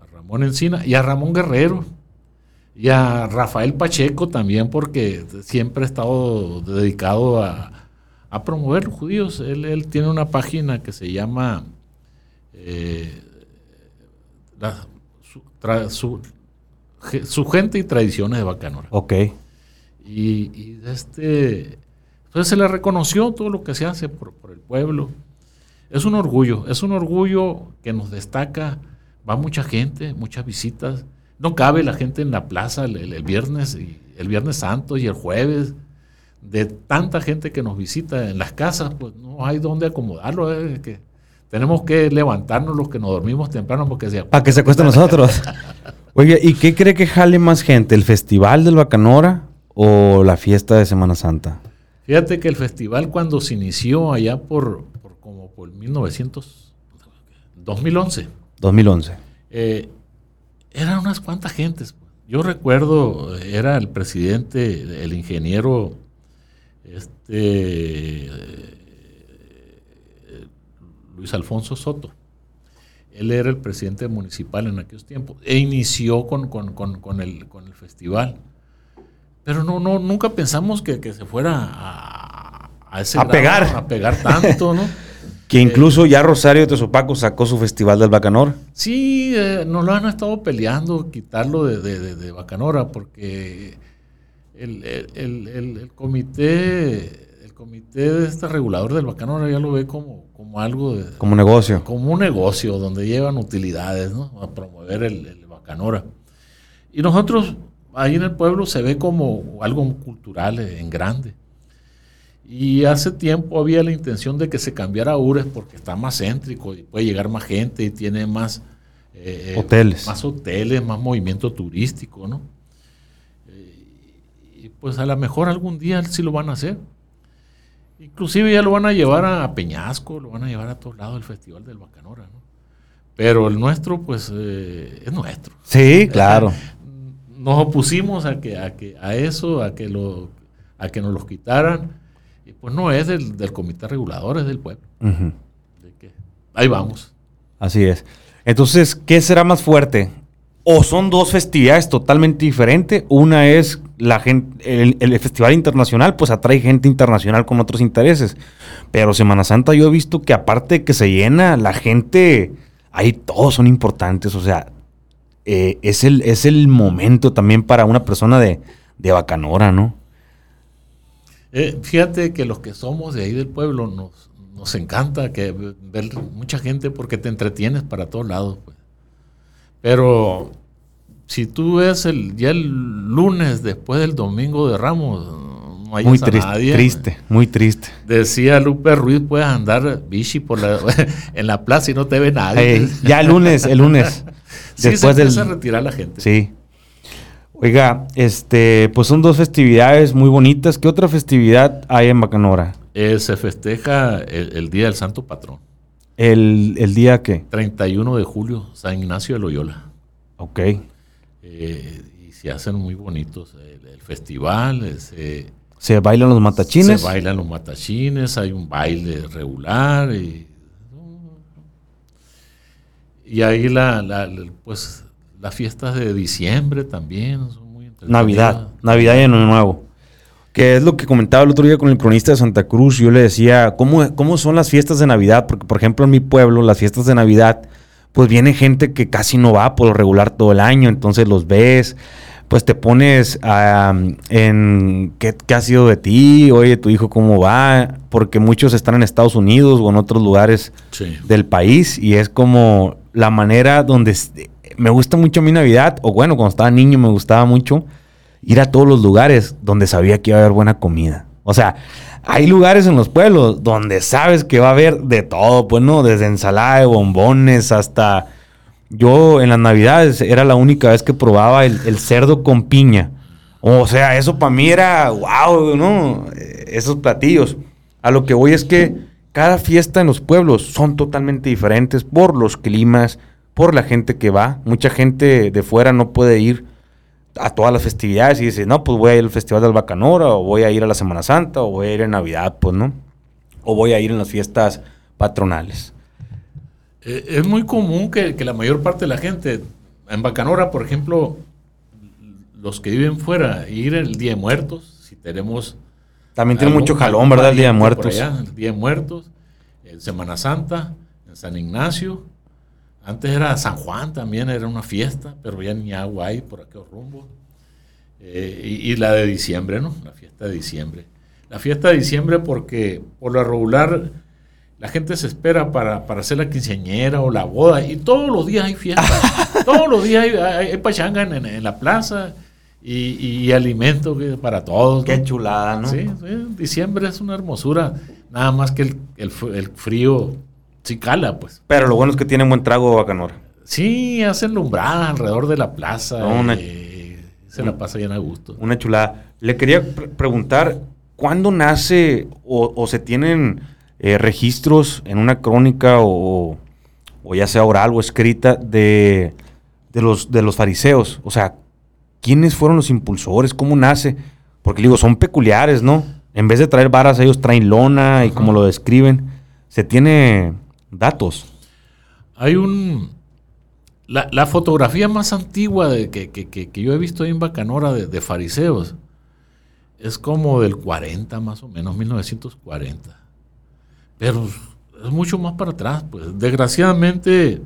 a Ramón Encina y a Ramón Guerrero. Y a Rafael Pacheco también, porque siempre ha estado dedicado a, promover los judíos. Él, tiene una página que se llama eh, su, su gente y tradiciones de Bacanora. Ok. Y, este, entonces se le reconoció todo lo que se hace por, el pueblo. Es un orgullo, es un orgullo que nos destaca. Va mucha gente, muchas visitas. No cabe la gente en la plaza el, viernes, y, el viernes santo y el jueves. De tanta gente que nos visita en las casas, pues no hay dónde acomodarlo. Eh, que tenemos que levantarnos los que nos dormimos temprano porque se Para que se acuesten nosotros. Oye, ¿y qué cree que jale más gente? ¿El Festival del Bacanora o la fiesta de Semana Santa? Fíjate que el festival cuando se inició allá por, como por 1900, 2011. 2011. eran unas cuantas gentes. Yo recuerdo, era el presidente, el ingeniero, este, Luis Alfonso Soto. Él era el presidente municipal en aquellos tiempos e inició con, el, festival. Pero no, no, nunca pensamos que, se fuera a, a, pegar. A pegar tanto, ¿no? que incluso ya Rosario de Tezopaco sacó su festival del Bacanor. Sí, eh, nos lo han estado peleando, quitarlo de, Bacanora, porque el comité comité de este regulador del Bacanora ya lo ve como, como algo de... Como negocio. Como un negocio donde llevan utilidades, ¿no? A promover el, Bacanora. Y nosotros, ahí en el pueblo se ve como algo cultural en grande. Y hace tiempo había la intención de que se cambiara a Ures porque está más céntrico y puede llegar más gente y tiene más... Eh, hoteles. Más hoteles, más movimiento turístico, ¿no? Pues a lo mejor algún día sí lo van a hacer. Inclusive ya lo van a llevar a Peñasco, lo van a llevar a todos lados del Festival del Bacanora, ¿no? Pero el nuestro, pues, eh, es nuestro. Sí, claro. Nos opusimos a que, a que, a eso, a que lo, a que nos los quitaran. Y pues no es del, comité regulador, es del pueblo. ahí vamos. Así es. Entonces, ¿qué será más fuerte? ¿O son dos festividades totalmente diferentes? Una es la gente, el, el, festival internacional pues atrae gente internacional con otros intereses. Pero Semana Santa yo he visto que aparte de que se llena, la gente, ahí todos son importantes. O sea, eh, es, el, es el momento también para una persona de, de Bacanora, ¿no? Eh, fíjate que los que somos de ahí del pueblo nos, nos encanta que ver mucha gente porque te entretienes para todos lados. Pues. Pero si tú ves el, ya el lunes después del domingo de Ramos, no hay muy triste, nadie. triste, muy triste. Decía Lupe Ruiz, puedes andar bichi por la, en la plaza y no te ve nadie. ya el lunes, el lunes. después se empieza a retirar la gente. Sí. Oiga, este, pues son dos festividades muy bonitas. ¿Qué otra festividad hay en Bacanora? Eh, se festeja el, Día del Santo Patrón. ¿El, ¿El, día qué? 31 de julio, San Ignacio de Loyola. Ok. Eh, y se hacen muy bonitos. El, festival, se bailan los matachines. Se bailan los matachines, hay un baile regular y, y ahí la, la, pues las fiestas de diciembre también son muy Navidad, Navidad y Año Nuevo. Que es lo que comentaba el otro día con el cronista de Santa Cruz. Yo le decía, ¿cómo, ¿cómo son las fiestas de Navidad? Porque, por ejemplo, en mi pueblo, las fiestas de Navidad, pues viene gente que casi no va por lo regular todo el año. Entonces los ves, pues te pones en ¿qué, ¿qué, ha sido de ti, oye, tu hijo cómo va, porque muchos están en Estados Unidos o en otros lugares del país y es como la manera donde me gusta mucho mi Navidad, o bueno, cuando estaba niño me gustaba mucho ir a todos los lugares donde sabía que iba a haber buena comida. O sea, hay lugares en los pueblos donde sabes que va a haber de todo, pues no, desde ensalada de bombones hasta... Yo en las navidades era la única vez que probaba el, cerdo con piña. O sea, eso para mí era wow, ¿no? Esos platillos. A lo que voy es que cada fiesta en los pueblos son totalmente diferentes por los climas, por la gente que va. Mucha gente de fuera no puede ir a todas las festividades y dice, no, pues voy a ir al Festival del Bacanora, o voy a ir a la Semana Santa, o voy a ir en Navidad, pues, ¿no? O voy a ir en las fiestas patronales. Eh, es muy común que, la mayor parte de la gente, en Bacanora, por ejemplo, los que viven fuera, ir el Día de Muertos, si tenemos... También tiene mucho jalón, ¿verdad? El Día de Muertos. el Día de Muertos, en Semana Santa, en San Ignacio, antes era San Juan también, era una fiesta, pero ya ni agua hay por aquel rumbo. Eh, y, la de diciembre, ¿no? La fiesta de diciembre. La fiesta de diciembre porque por lo regular la gente se espera para, hacer la quinceañera o la boda y todos los días hay fiesta. todos los días hay, pachanga en, la plaza y, y alimento para todos. Qué chulada, ¿no? Sí, diciembre es una hermosura. Nada más que el, el frío Sí cala, pues. Pero lo bueno es que tienen buen trago Bacanora. Sí, hacen lumbrada alrededor de la plaza. Eh, se la pasa bien a gusto. Una chulada. Le quería preguntar, ¿cuándo nace o, se tienen eh, registros en una crónica o, ya sea oral o escrita de, los, de los fariseos? O sea, ¿quiénes fueron los impulsores? ¿Cómo nace? Porque digo, son peculiares, ¿no? En vez de traer varas, ellos traen lona y como lo describen. Se tiene datos. Hay un... La, fotografía más antigua de, que, yo he visto en Bacanora de, fariseos es como del 40 más o menos, 1940. Pero es mucho más para atrás, pues. Desgraciadamente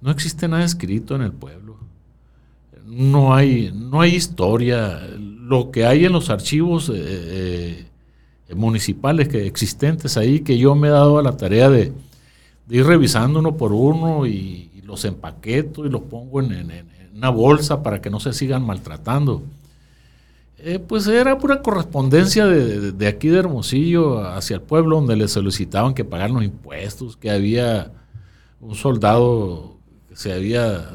no existe nada escrito en el pueblo. No hay, no hay historia. Lo que hay en los archivos eh, eh, municipales que existentes ahí, que yo me he dado a la tarea de, de ir revisando uno por uno y, los empaqueto y los pongo en, una bolsa para que no se sigan maltratando. Eh, pues era pura correspondencia de, aquí de Hermosillo hacia el pueblo donde le solicitaban que pagaran los impuestos, que había un soldado que se había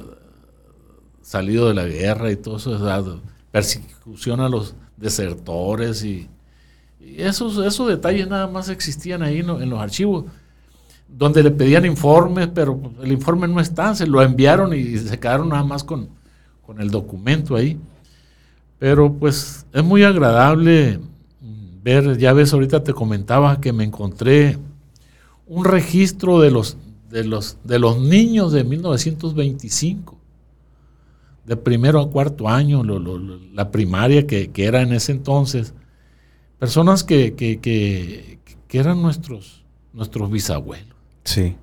salido de la guerra y todo eso, persecución a los desertores y, esos, esos detalles nada más existían ahí en los archivos donde le pedían informes, pero el informe no está, se lo enviaron y se quedaron nada más con, el documento ahí. Pero pues es muy agradable ver, ya ves, ahorita te comentaba que me encontré un registro de los, de los, de los niños de 1925, de primero a cuarto año, la primaria que, era en ese entonces, personas que, que, eran nuestros, nuestros bisabuelos. Sí.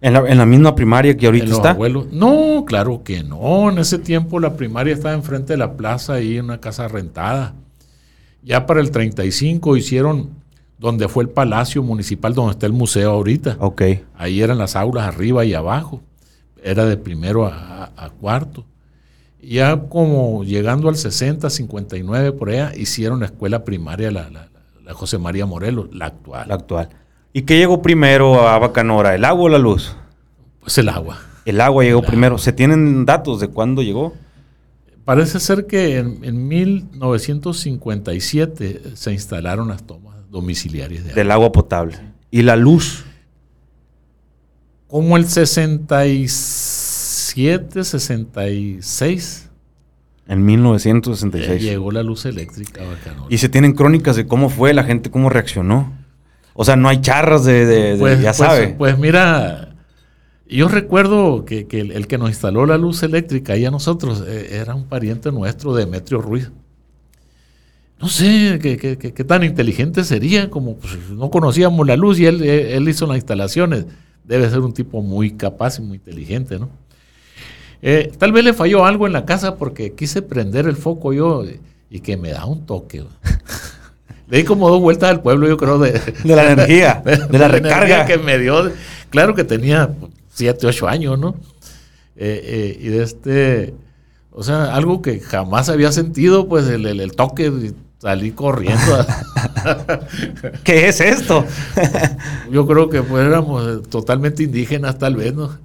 ¿En la, misma primaria que ahorita está? Abuelos. No, claro que no. En ese tiempo la primaria estaba enfrente de la plaza, ahí en una casa rentada. Ya para el 35 hicieron donde fue el palacio municipal, donde está el museo ahorita. Ok. Ahí eran las aulas arriba y abajo. Era de primero a, cuarto. Ya como llegando al 60, 59 por allá, hicieron la escuela primaria, la, la, José María Morelos, la actual. La actual. ¿Y qué llegó primero a Bacanora, el agua o la luz? Pues el agua. El agua llegó primero. ¿Se tienen datos de cuándo llegó? Parece ser que en, en 1957 se instalaron las tomas domiciliarias de del agua potable. ¿Y la luz? Como el 67, 66. En 1966. llegó la luz eléctrica Y se tienen crónicas de cómo fue, la gente cómo reaccionó. O sea, no hay charras de, pues, ya pues, sabe. Pues mira, yo recuerdo que, el, que nos instaló la luz eléctrica ahí a nosotros eh, era un pariente nuestro, Demetrio Ruiz no sé qué, tan inteligente sería, como pues, no conocíamos la luz y él, hizo las instalaciones. Debe ser un tipo muy capaz y muy inteligente, ¿no? Eh, tal vez le falló algo en la casa porque quise prender el foco yo y que me da un toque. Le di como dos vueltas al pueblo, yo creo, de, la energía, de, la, recarga que me dio. Claro que tenía siete, ocho años, ¿no? Eh, eh, y de este, o sea, algo que jamás había sentido, pues el, el toque salí corriendo. ¿Qué es esto? Yo creo que pues éramos totalmente indígenas tal vez, ¿no?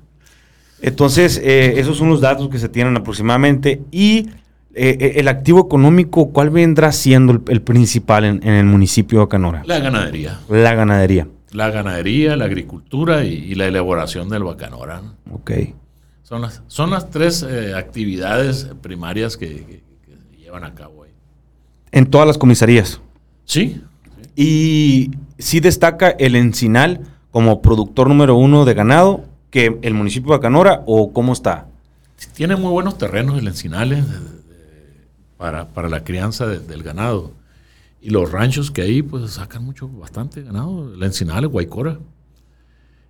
Entonces, eh, esos son los datos que se tienen aproximadamente. Y eh, eh, el activo económico, ¿cuál vendrá siendo el, principal en, el municipio de Bacanora? La ganadería. La ganadería. La ganadería, la agricultura y, la elaboración del Bacanora. Ok. Son las, son las tres actividades primarias que, que llevan a cabo en todas las comisarías. Sí. Y sí destaca el Encinal como productor número uno de ganado que el municipio de Bacanora o cómo está? Tiene muy buenos terrenos el Encinal eh, para, la crianza del ganado. Y los ranchos que hay pues sacan mucho, bastante ganado. El Encinal, el Guaycora.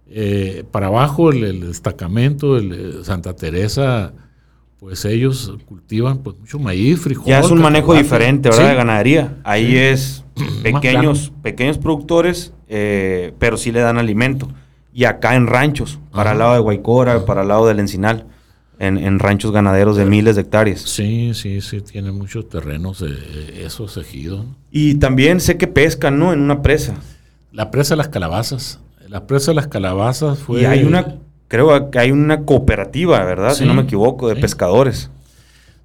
Eh, para abajo el, destacamento, el, eh, Santa Teresa pues ellos cultivan pues mucho maíz, frijol. Ya es un manejo diferente, ¿verdad? De ganadería. Ahí es pequeños, pequeños productores, eh, pero sí le dan alimento. Y acá en ranchos, para el lado de Guaycora, para el lado del Encinal, en, ranchos ganaderos de miles de hectáreas. Sí, sí, sí, tiene muchos terrenos eh, esos ejidos. Y también sé que pescan, ¿no? En una presa. La presa de las calabazas. La presa de las calabazas fue... Y hay una creo que hay una cooperativa, ¿verdad? si no me equivoco, de pescadores.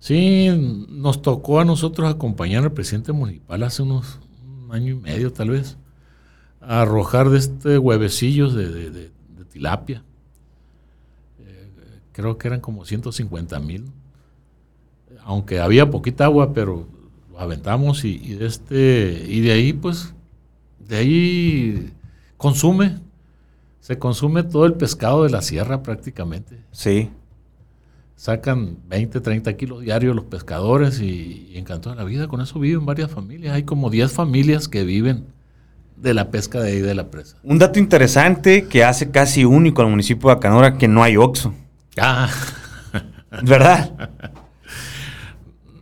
Sí, nos tocó a nosotros acompañar al presidente municipal hace unos un año y medio tal vez, a arrojar de este huevecillos de, tilapia. Creo que eran como 150 mil. Aunque había poquita agua, pero lo aventamos y, y, de este y de ahí pues de ahí consume se consume todo el pescado de la sierra prácticamente. Sí. Sacan 20, 30 kilos diarios los pescadores y, y de la vida. Con eso viven varias familias. Hay como 10 familias que viven de la pesca de ahí de la presa. Un dato interesante que hace casi único al municipio de Acanora que no hay Oxxo. Ah. ¿Verdad?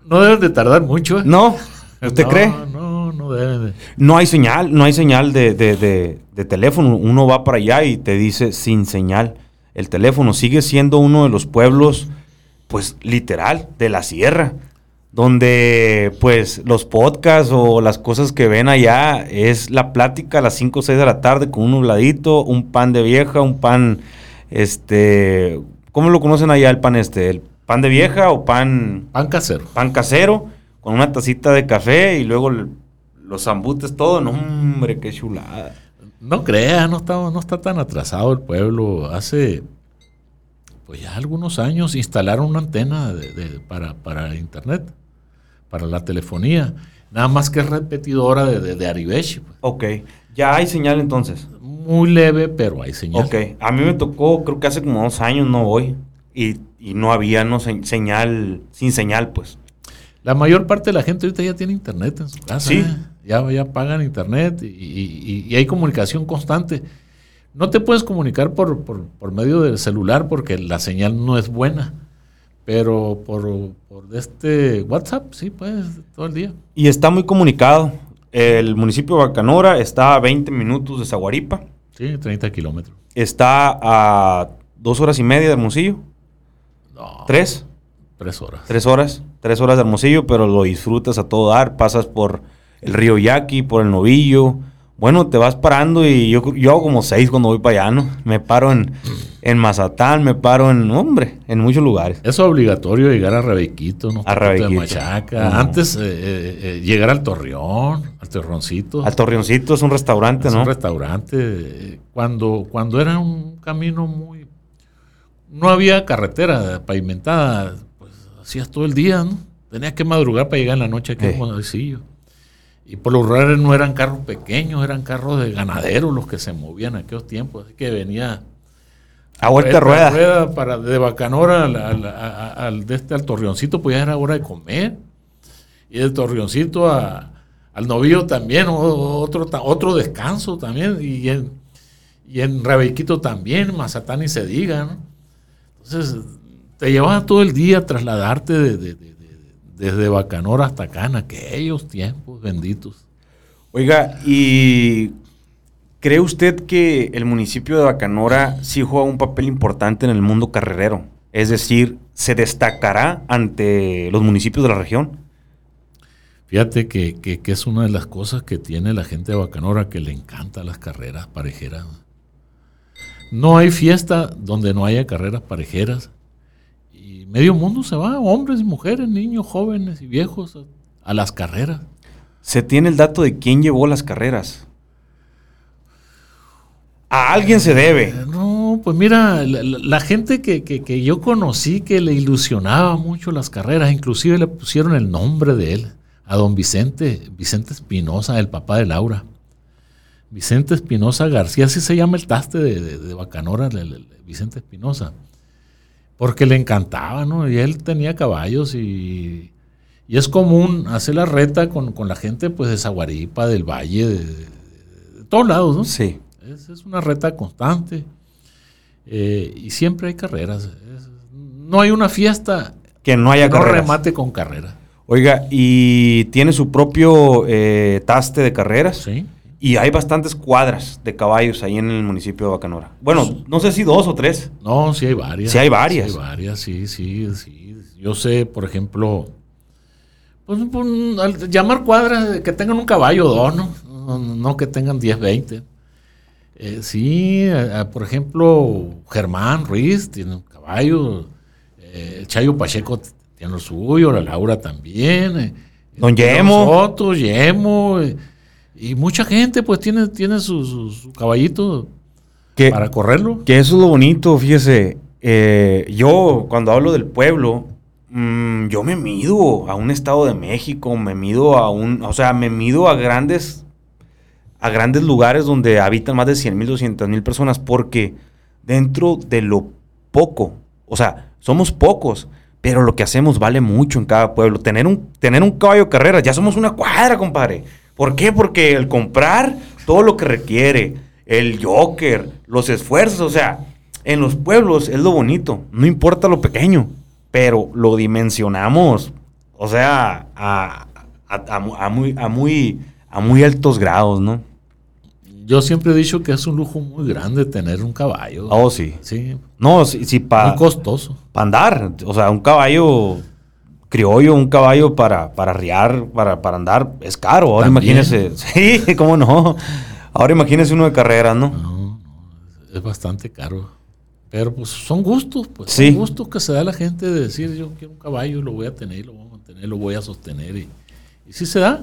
No deben de tardar mucho. ¿eh? No. ¿Usted cree? No, no debe No hay señal, no hay señal de, de, teléfono. Uno va para allá y te dice sin señal. El teléfono sigue siendo uno de los pueblos, pues literal, de la sierra. Donde, pues, los podcasts o las cosas que ven allá es la plática a las 5 o 6 de la tarde con un nubladito, un pan de vieja, un pan, este, ¿cómo lo conocen allá el pan este? ¿El pan de vieja o pan? Pan casero. Pan casero, con una tacita de café y luego los zambutes, todo, no, hombre, qué chulada. No creas, no está, no está tan atrasado el pueblo. Hace, pues ya algunos años instalaron una antena para, para internet, para la telefonía. Nada más que repetidora de, de, Aribeshi. Pues. Ok, ya hay señal entonces. Muy leve, pero hay señal. Ok, a mí me tocó, creo que hace como dos años no voy. y, y no había no se- señal, sin señal, pues. La mayor parte de la gente ahorita ya tiene internet en su casa. Sí. ¿eh? Ya, ya pagan internet y, y- y hay comunicación constante. No te puedes comunicar por, por, por medio del celular porque la señal no es buena. Pero por, por este WhatsApp, sí, pues, todo el día. Y está muy comunicado. El municipio de Bacanora está a 20 minutos de Zaguaripa. Sí, 30 kilómetros. Está a dos horas y media de Hermosillo. No, ¿Tres? tres horas. Tres horas. Tres horas de Hermosillo, pero lo disfrutas a todo dar. Pasas por el río Yaqui, por el Novillo. Bueno, te vas parando y yo, yo hago como seis cuando voy para allá, ¿no? Me paro en, en Mazatán, me paro en, hombre, en muchos lugares. Es obligatorio llegar a Rebequito, ¿no? A Rebequito. De Machaca. Antes eh, eh, eh, llegar al Torreón, al Torreoncito. Al Torreoncito es un restaurante, Es ¿no? un restaurante. Cuando, cuando era un camino muy. No había carretera pavimentada, pues hacías todo el día, ¿no? Tenías que madrugar para llegar en la noche aquí Eh. en Monecillo. Y por lo regular no eran carros pequeños, eran carros de ganaderos los que se movían en aquellos tiempos. Así que venía. A vuelta de rueda. para, de Bacanora al, al- de este, al Torreoncito, pues ya era hora de comer. Y del Torreoncito a- al Novillo también, otro, otro descanso también. Y en, y en Rebequito también, Mazatán y se diga, ¿no? Entonces, te llevaba todo el día a trasladarte de- de- de- de- desde Bacanora hasta en aquellos tiempos benditos. Oiga, ¿y cree usted que el municipio de Bacanora sí juega un papel importante en el mundo carrerero? Es decir, ¿se destacará ante los municipios de la región? Fíjate que, que- que es una de las cosas que tiene la gente de Bacanora que le encanta las carreras parejeras. No hay fiesta donde no haya carreras parejeras. Y medio mundo se va, hombres y mujeres, niños, jóvenes y viejos, a, a las carreras. ¿Se tiene el dato de quién llevó las carreras? A alguien se debe. Eh, No, pues mira, la, gente que, que- que yo conocí que le ilusionaba mucho las carreras, inclusive le pusieron el nombre de él, a don Vicente, Vicente Espinosa, el papá de Laura. Vicente Espinosa García, así se llama el taste de, de- de Bacanora, el- el- Vicente Espinosa. Porque le encantaba, ¿no? Y él tenía caballos y, y es común hacer la reta con, con la gente pues de Zaguaripa, del Valle, de, todos lados, ¿no? Sí. Es, es una reta constante. eh, y siempre hay carreras. Es- no hay una fiesta Que no haya que no carreras. remate con carrera. Oiga, y tiene su propio eh, taste de carreras. ¿Sí? Y hay bastantes cuadras de caballos ahí en el municipio de Bacanora. Bueno, no sé si dos o tres. No, sí hay varias. Sí hay varias. Sí hay varias, sí, sí, sí. Yo sé, por ejemplo, pues, pues, al llamar cuadras que tengan un caballo o dos, ¿no? No, no que tengan 10, 20. Eh, sí, por ejemplo, Germán Ruiz tiene un caballo, eh, Chayo Pacheco tiene lo suyo, la Laura también. eh, Don Yemo. Soto, Yemo, y mucha gente pues tiene, tiene su, su- su caballito Que, para correrlo. que eso es lo bonito, fíjese. Eh, yo, cuando hablo del pueblo, mm, yo me mido a un estado de México, me mido a un. O sea, me mido a grandes. A grandes lugares donde habitan más de 100 mil, 200 mil personas, porque dentro de lo poco, o sea, somos pocos, pero lo que hacemos vale mucho en cada pueblo. Tener un, tener un caballo de carreras, ya somos una cuadra, compadre. ¿Por qué? Porque el comprar todo lo que requiere, el joker, los esfuerzos, o sea, en los pueblos es lo bonito, no importa lo pequeño, pero lo dimensionamos, o sea, a, a- a mu- a muy, a, muy, a muy altos grados, ¿no? Yo siempre he dicho que es un lujo muy grande tener un caballo. Oh, sí. Sí, No, si, si para muy costoso. andar, o sea, un caballo criollo, un caballo para, para riar, para, para andar, es caro. Ahora También. imagínese, sí, cómo no. Ahora imagínese uno de carreras, ¿no? No, no, es bastante caro. Pero pues son gustos, pues Sí. son gustos que se da la gente de decir yo quiero un caballo, lo voy a tener, lo voy a mantener, lo voy a sostener. Y, y sí se da,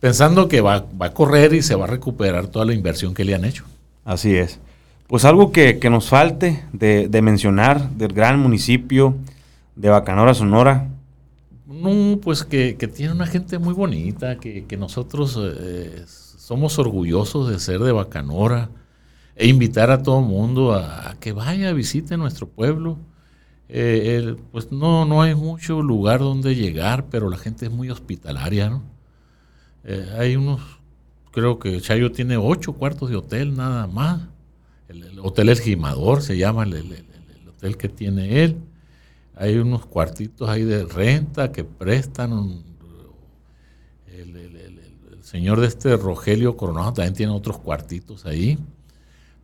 pensando que va, va a correr y se va a recuperar toda la inversión que le han hecho. Así es. Pues algo que, que nos falte de, de mencionar del gran municipio de Bacanora, Sonora. No, pues que, tiene una gente muy bonita, que, nosotros eh, somos orgullosos de ser de Bacanora e invitar a todo mundo a, a que vaya, visite nuestro pueblo. Eh, pues no, no hay mucho lugar donde llegar, pero la gente es muy hospitalaria, ¿no? Eh, hay unos, creo que Chayo tiene ocho cuartos de hotel nada más. El, Hotel El Gimador se llama el, hotel que tiene él. Hay unos cuartitos ahí de renta que prestan. el, señor de este Rogelio Coronado también tiene otros cuartitos ahí.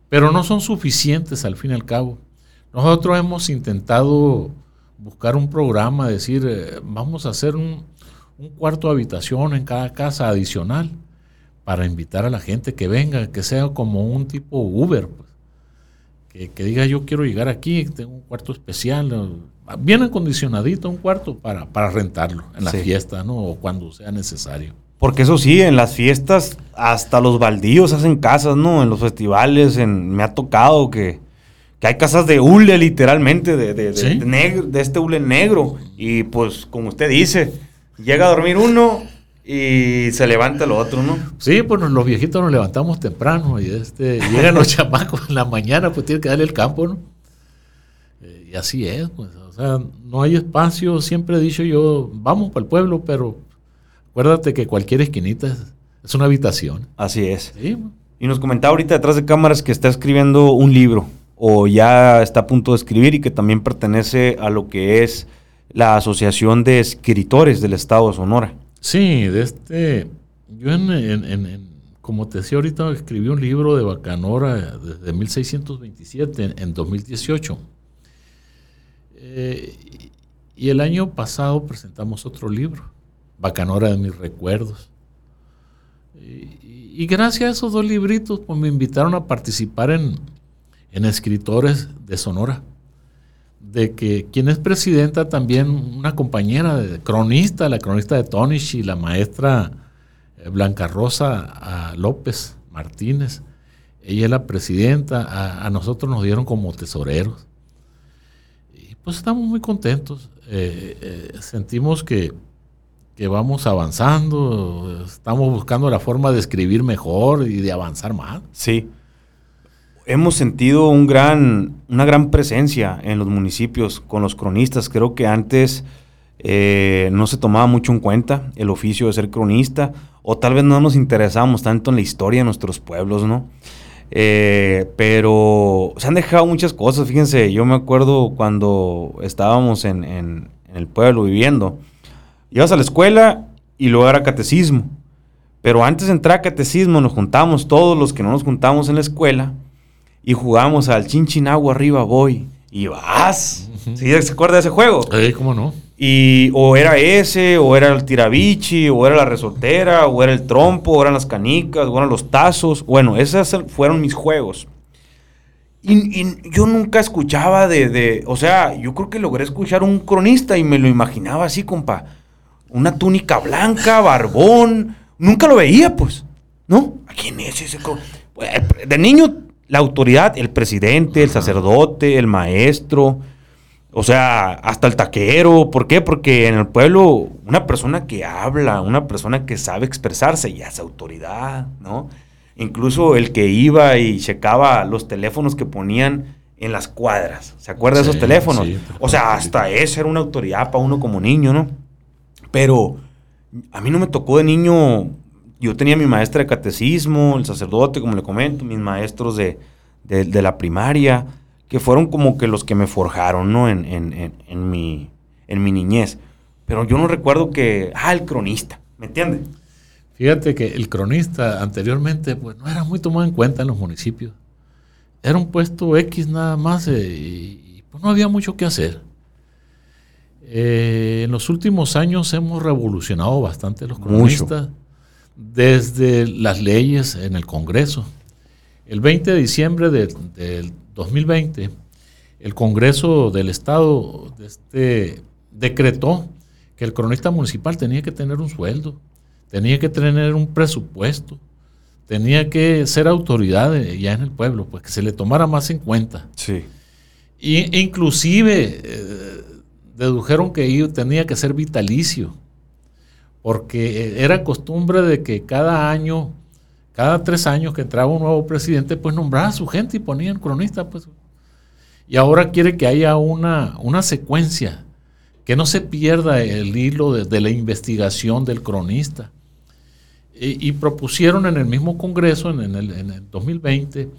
Pero no son suficientes al fin y al cabo. Nosotros hemos intentado buscar un programa, decir, eh, vamos a hacer un, cuarto de habitación en cada casa adicional para invitar a la gente que venga, que sea como un tipo Uber, pues. que, diga yo quiero llegar aquí, tengo un cuarto especial, bien acondicionadito un cuarto para, para rentarlo en la fiesta, ¿no? O cuando sea necesario. Porque eso sí, en las fiestas hasta los baldíos hacen casas, ¿no? En los festivales, en, me ha tocado que que hay casas de hule literalmente, de, de, de, este hule negro. Y pues, como usted dice, llega a dormir uno y se levanta el otro, ¿no? Sí, pues los viejitos nos levantamos temprano y este, llegan los chamacos en la mañana, pues tiene que darle el campo, ¿no? Eh, y así es, pues, o sea, no hay espacio, siempre he dicho yo, vamos para el pueblo, pero acuérdate que cualquier esquinita es, una habitación. Así es. Y nos comentaba ahorita detrás de cámaras que está escribiendo un libro o ya está a punto de escribir y que también pertenece a lo que es la Asociación de Escritores del Estado de Sonora. Sí, de este, yo en, como te decía ahorita, escribí un libro de Bacanora desde 1627, en, 2018. Eh, y el año pasado presentamos otro libro, Bacanora de mis recuerdos. Y, gracias a esos dos libritos, pues me invitaron a participar en, en escritores de Sonora, de que quien es presidenta también, una compañera de, cronista, la cronista de Tonish y la maestra eh, Blanca Rosa López Martínez, ella es la presidenta, a, nosotros nos dieron como tesoreros. Pues estamos muy contentos, eh, eh, sentimos que, que vamos avanzando, estamos buscando la forma de escribir mejor y de avanzar más. Sí hemos sentido un gran, una gran presencia en los municipios con los cronistas. Creo que antes eh, no se tomaba mucho en cuenta el oficio de ser cronista, o tal vez no nos interesábamos tanto en la historia de nuestros pueblos, ¿no? Eh, pero se han dejado muchas cosas, fíjense, yo me acuerdo cuando estábamos en, en el pueblo viviendo, ibas a la escuela y luego era catecismo. Pero antes de entrar a catecismo nos juntamos todos los que no nos juntamos en la escuela y jugamos al Chinchinagua arriba voy y vas. ¿Sí se acuerda de ese juego? Eh, ¿cómo no? Y o era ese, o era el tirabichi, o era la resortera, o era el trompo, o eran las canicas, o eran los tazos. Bueno, esos fueron mis juegos. Y, yo nunca escuchaba de, de, o sea, yo creo que logré escuchar un cronista y me lo imaginaba así, compa. Una túnica blanca, barbón. Nunca lo veía, pues. ¿No? ¿A quién es ese? Pues, de niño la autoridad, el presidente, el sacerdote, el maestro, o sea, hasta el taquero. ¿Por qué? Porque en el pueblo una persona que habla, una persona que sabe expresarse, ya es autoridad, ¿no? Incluso el que iba y checaba los teléfonos que ponían en las cuadras. ¿Se acuerda de esos teléfonos? o sea, hasta ese era una autoridad para uno como niño, ¿no? Pero a mí no me tocó de niño yo tenía mi maestra de catecismo, el sacerdote, como le comento, mis maestros de, la primaria, que fueron como que los que me forjaron, ¿no? En, en, mi, en mi niñez. Pero yo no recuerdo que, ah, el cronista, ¿me entiende? Fíjate que el cronista anteriormente, pues no era muy tomado en cuenta en los municipios. Era un puesto X nada más eh, y, pues no había mucho que hacer. Eh, en los últimos años hemos revolucionado bastante los cronistas desde las leyes en el Congreso. El 20 de diciembre del 2020, el Congreso del Estado este, decretó que el cronista municipal tenía que tener un sueldo, tenía que tener un presupuesto, tenía que ser autoridad ya en el pueblo, pues que se le tomara más en cuenta. Sí. Y, inclusive eh, dedujeron que tenía que ser vitalicio porque era costumbre de que cada año, cada tres años que entraba un nuevo presidente, pues nombraba a su gente y ponían cronistas, pues. Y ahora quiere que haya una, una secuencia, que no se pierda el hilo de, la investigación del cronista. Y, propusieron en el mismo Congreso, en, el, 2020,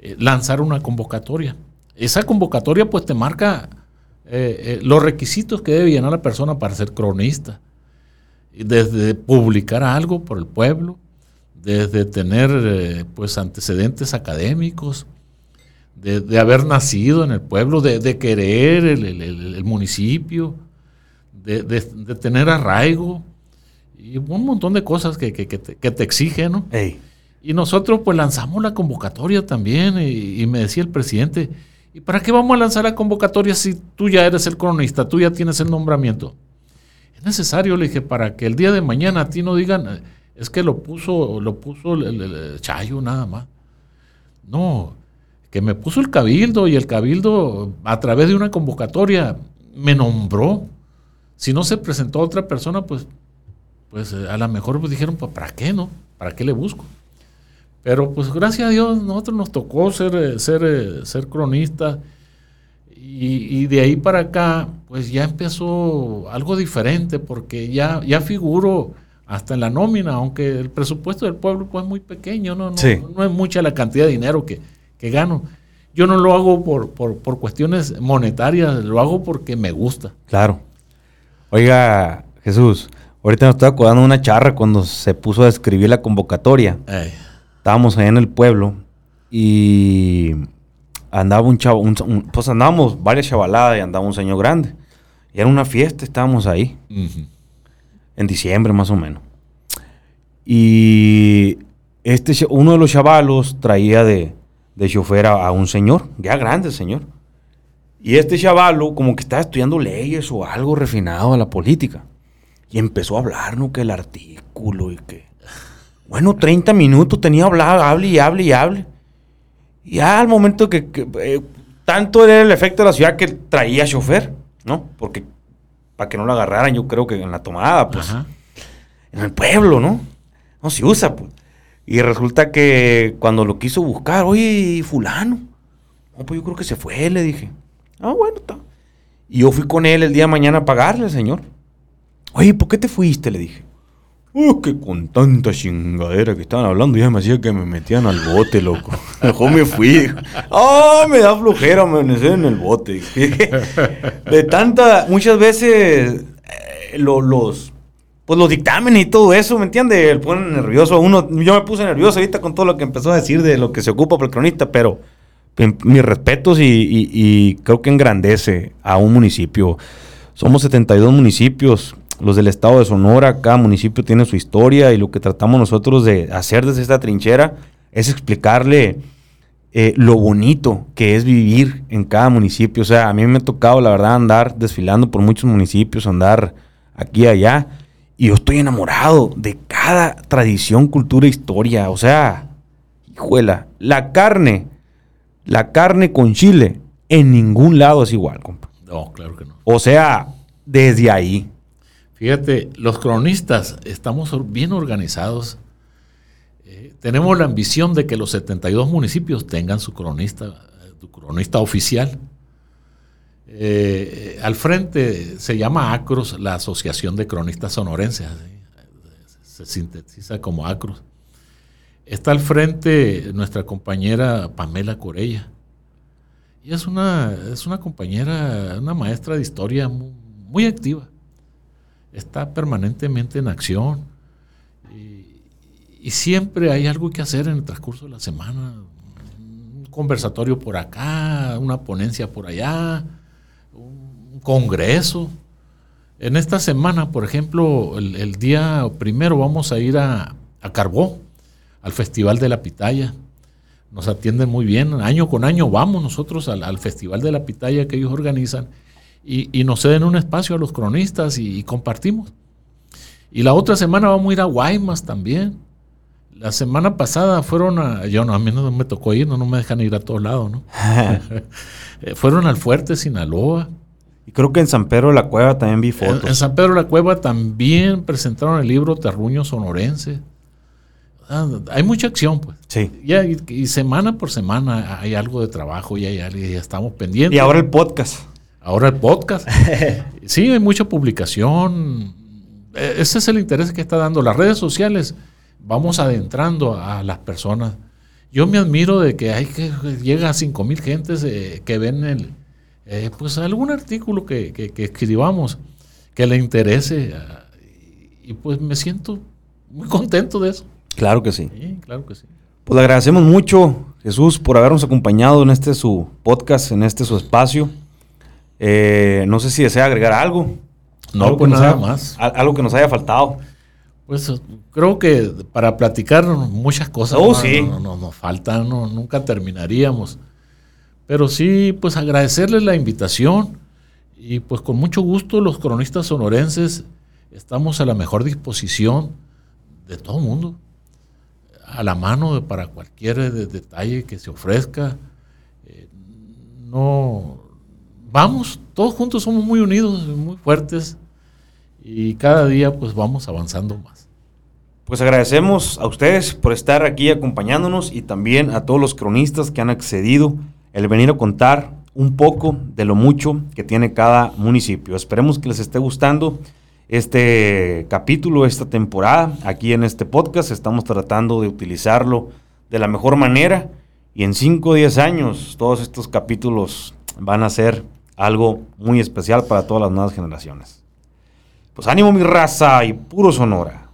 eh, lanzar una convocatoria. Esa convocatoria pues te marca eh, eh, los requisitos que debe llenar la persona para ser cronista. Desde publicar algo por el pueblo, desde tener pues antecedentes académicos, de, haber nacido en el pueblo, de, querer el, municipio, de, tener arraigo y un montón de cosas que, te, exigen, ¿no? Y nosotros pues lanzamos la convocatoria también y, me decía el presidente, ¿y para qué vamos a lanzar la convocatoria si tú ya eres el cronista, tú ya tienes el nombramiento? Es necesario, le dije, para que el día de mañana a ti no digan, es que lo puso, lo puso el Chayo nada más. No, que me puso el cabildo y el cabildo a través de una convocatoria me nombró. Si no se presentó otra persona, pues, pues eh, a lo mejor pues dijeron, pues ¿para qué no? ¿Para qué le busco? Pero pues gracias a Dios nosotros nos tocó ser, eh, ser, eh, ser cronistas y, de ahí para acá pues ya empezó algo diferente porque ya, ya figuro hasta en la nómina, aunque el presupuesto del pueblo pues es muy pequeño, no, no, no es mucha la cantidad de dinero que, que gano. Yo no lo hago por, por, cuestiones monetarias, lo hago porque me gusta. Claro. Oiga, Jesús, ahorita nos estaba acordando una charra cuando se puso a escribir la convocatoria. Estábamos allá en el pueblo y andaba un chavo, pues andábamos varias chavaladas y andaba un señor grande. Y era una fiesta, estábamos ahí. En diciembre más o menos. Y este, uno de los chavalos traía de, de chofer a, un señor, ya grande señor. Y este chavalo como que estaba estudiando leyes o algo refinado a la política. Y empezó a hablar, ¿no? Que el artículo y que... Bueno, 30 minutos tenía hablar, hable y hable y hable. Y al momento que... Eh, tanto era el efecto de la ciudad que traía chofer, ¿no? Porque para que no lo agarraran, yo creo que en la tomada, pues. En el pueblo, ¿no? No se usa, pues. Y resulta que cuando lo quiso buscar, oye, fulano. No, pues yo creo que se fue, le dije. Ah, bueno, está. Y yo fui con él el día de mañana a pagarle, señor. Oye, ¿por qué te fuiste? Le dije. Uh, que con tanta chingadera que estaban hablando, ya me hacía que me metían al bote, loco. Mejor me fui. Ah, me da flojera me amanecer en el bote. De tanta, muchas veces eh, los, pues los dictámenes y todo eso, ¿me entiendes? El pone nervioso. Uno, yo me puse nervioso ahorita con todo lo que empezó a decir de lo que se ocupa por el cronista, pero mis respetos y, creo que engrandece a un municipio. Somos 72 municipios, los del estado de Sonora, cada municipio tiene su historia y lo que tratamos nosotros de hacer desde esta trinchera es explicarle eh, lo bonito que es vivir en cada municipio. O sea, a mí me ha tocado, la verdad, andar desfilando por muchos municipios, andar aquí y allá y yo estoy enamorado de cada tradición, cultura, historia. O sea, hijuela, la carne, la carne con chile, en ningún lado es igual, compa. No, claro que no. O sea, desde ahí. Fíjate, los cronistas estamos bien organizados. Eh, tenemos la ambición de que los 72 municipios tengan su cronista, su cronista oficial. Eh, al frente se llama ACROS, la Asociación de Cronistas Sonorenses, se sintetiza como ACROS. Está al frente nuestra compañera Pamela Corella. Y es una, es una compañera, una maestra de historia muy, activa. Está permanentemente en acción. y, siempre hay algo que hacer en el transcurso de la semana. Un conversatorio por acá, una ponencia por allá congreso. En esta semana, por ejemplo, el, día primero vamos a ir a, Carbó, al Festival de la Pitaya. Nos atienden muy bien. Año con año vamos nosotros al, Festival de la Pitaya que ellos organizan y, nos ceden un espacio a los cronistas y, compartimos. Y la otra semana vamos a ir a Guaymas también. La semana pasada fueron a. Yo no, a mí no me tocó ir, no, no me dejan ir a todos lados, ¿no? Eh, fueron al Fuerte Sinaloa. Y creo que en San Pedro de la Cueva también vi fotos. En, San Pedro de la Cueva también presentaron el libro Terruño Sonorense. ah, hay mucha acción, pues. Sí. Y, y, semana por semana hay algo de trabajo y, hay, y estamos pendientes. Y ahora el podcast. Ahora el podcast. sí, hay mucha publicación. E, ese es el interés que está dando las redes sociales. Vamos adentrando a las personas. Yo me admiro de que hay que llega a 5 mil gentes eh, que ven el, eh, pues algún artículo que, que, escribamos que le interese. Ah, y pues me siento muy contento de eso. Claro que sí. Sí, claro que sí. Pues le agradecemos mucho, Jesús, por habernos acompañado en este su podcast, en este su espacio. Eh, no sé si desea agregar algo. No, pues nada más. Algo que nos haya faltado. Pues creo que para platicar muchas cosas oh, sí. no, no, nos faltan, nunca terminaríamos. Pero sí, pues agradecerles la invitación y pues con mucho gusto los cronistas sonorenses estamos a la mejor disposición de todo el mundo, a la mano para cualquier detalle que se ofrezca. Eh, no, vamos, todos juntos somos muy unidos, muy fuertes y cada día pues vamos avanzando más. Pues agradecemos a ustedes por estar aquí acompañándonos y también a todos los cronistas que han accedido el venir a contar un poco de lo mucho que tiene cada municipio. Esperemos que les esté gustando este capítulo, esta temporada, aquí en este podcast. Estamos tratando de utilizarlo de la mejor manera y en 5 o 10 años todos estos capítulos van a ser algo muy especial para todas las nuevas generaciones. Pues ánimo mi raza y puro sonora.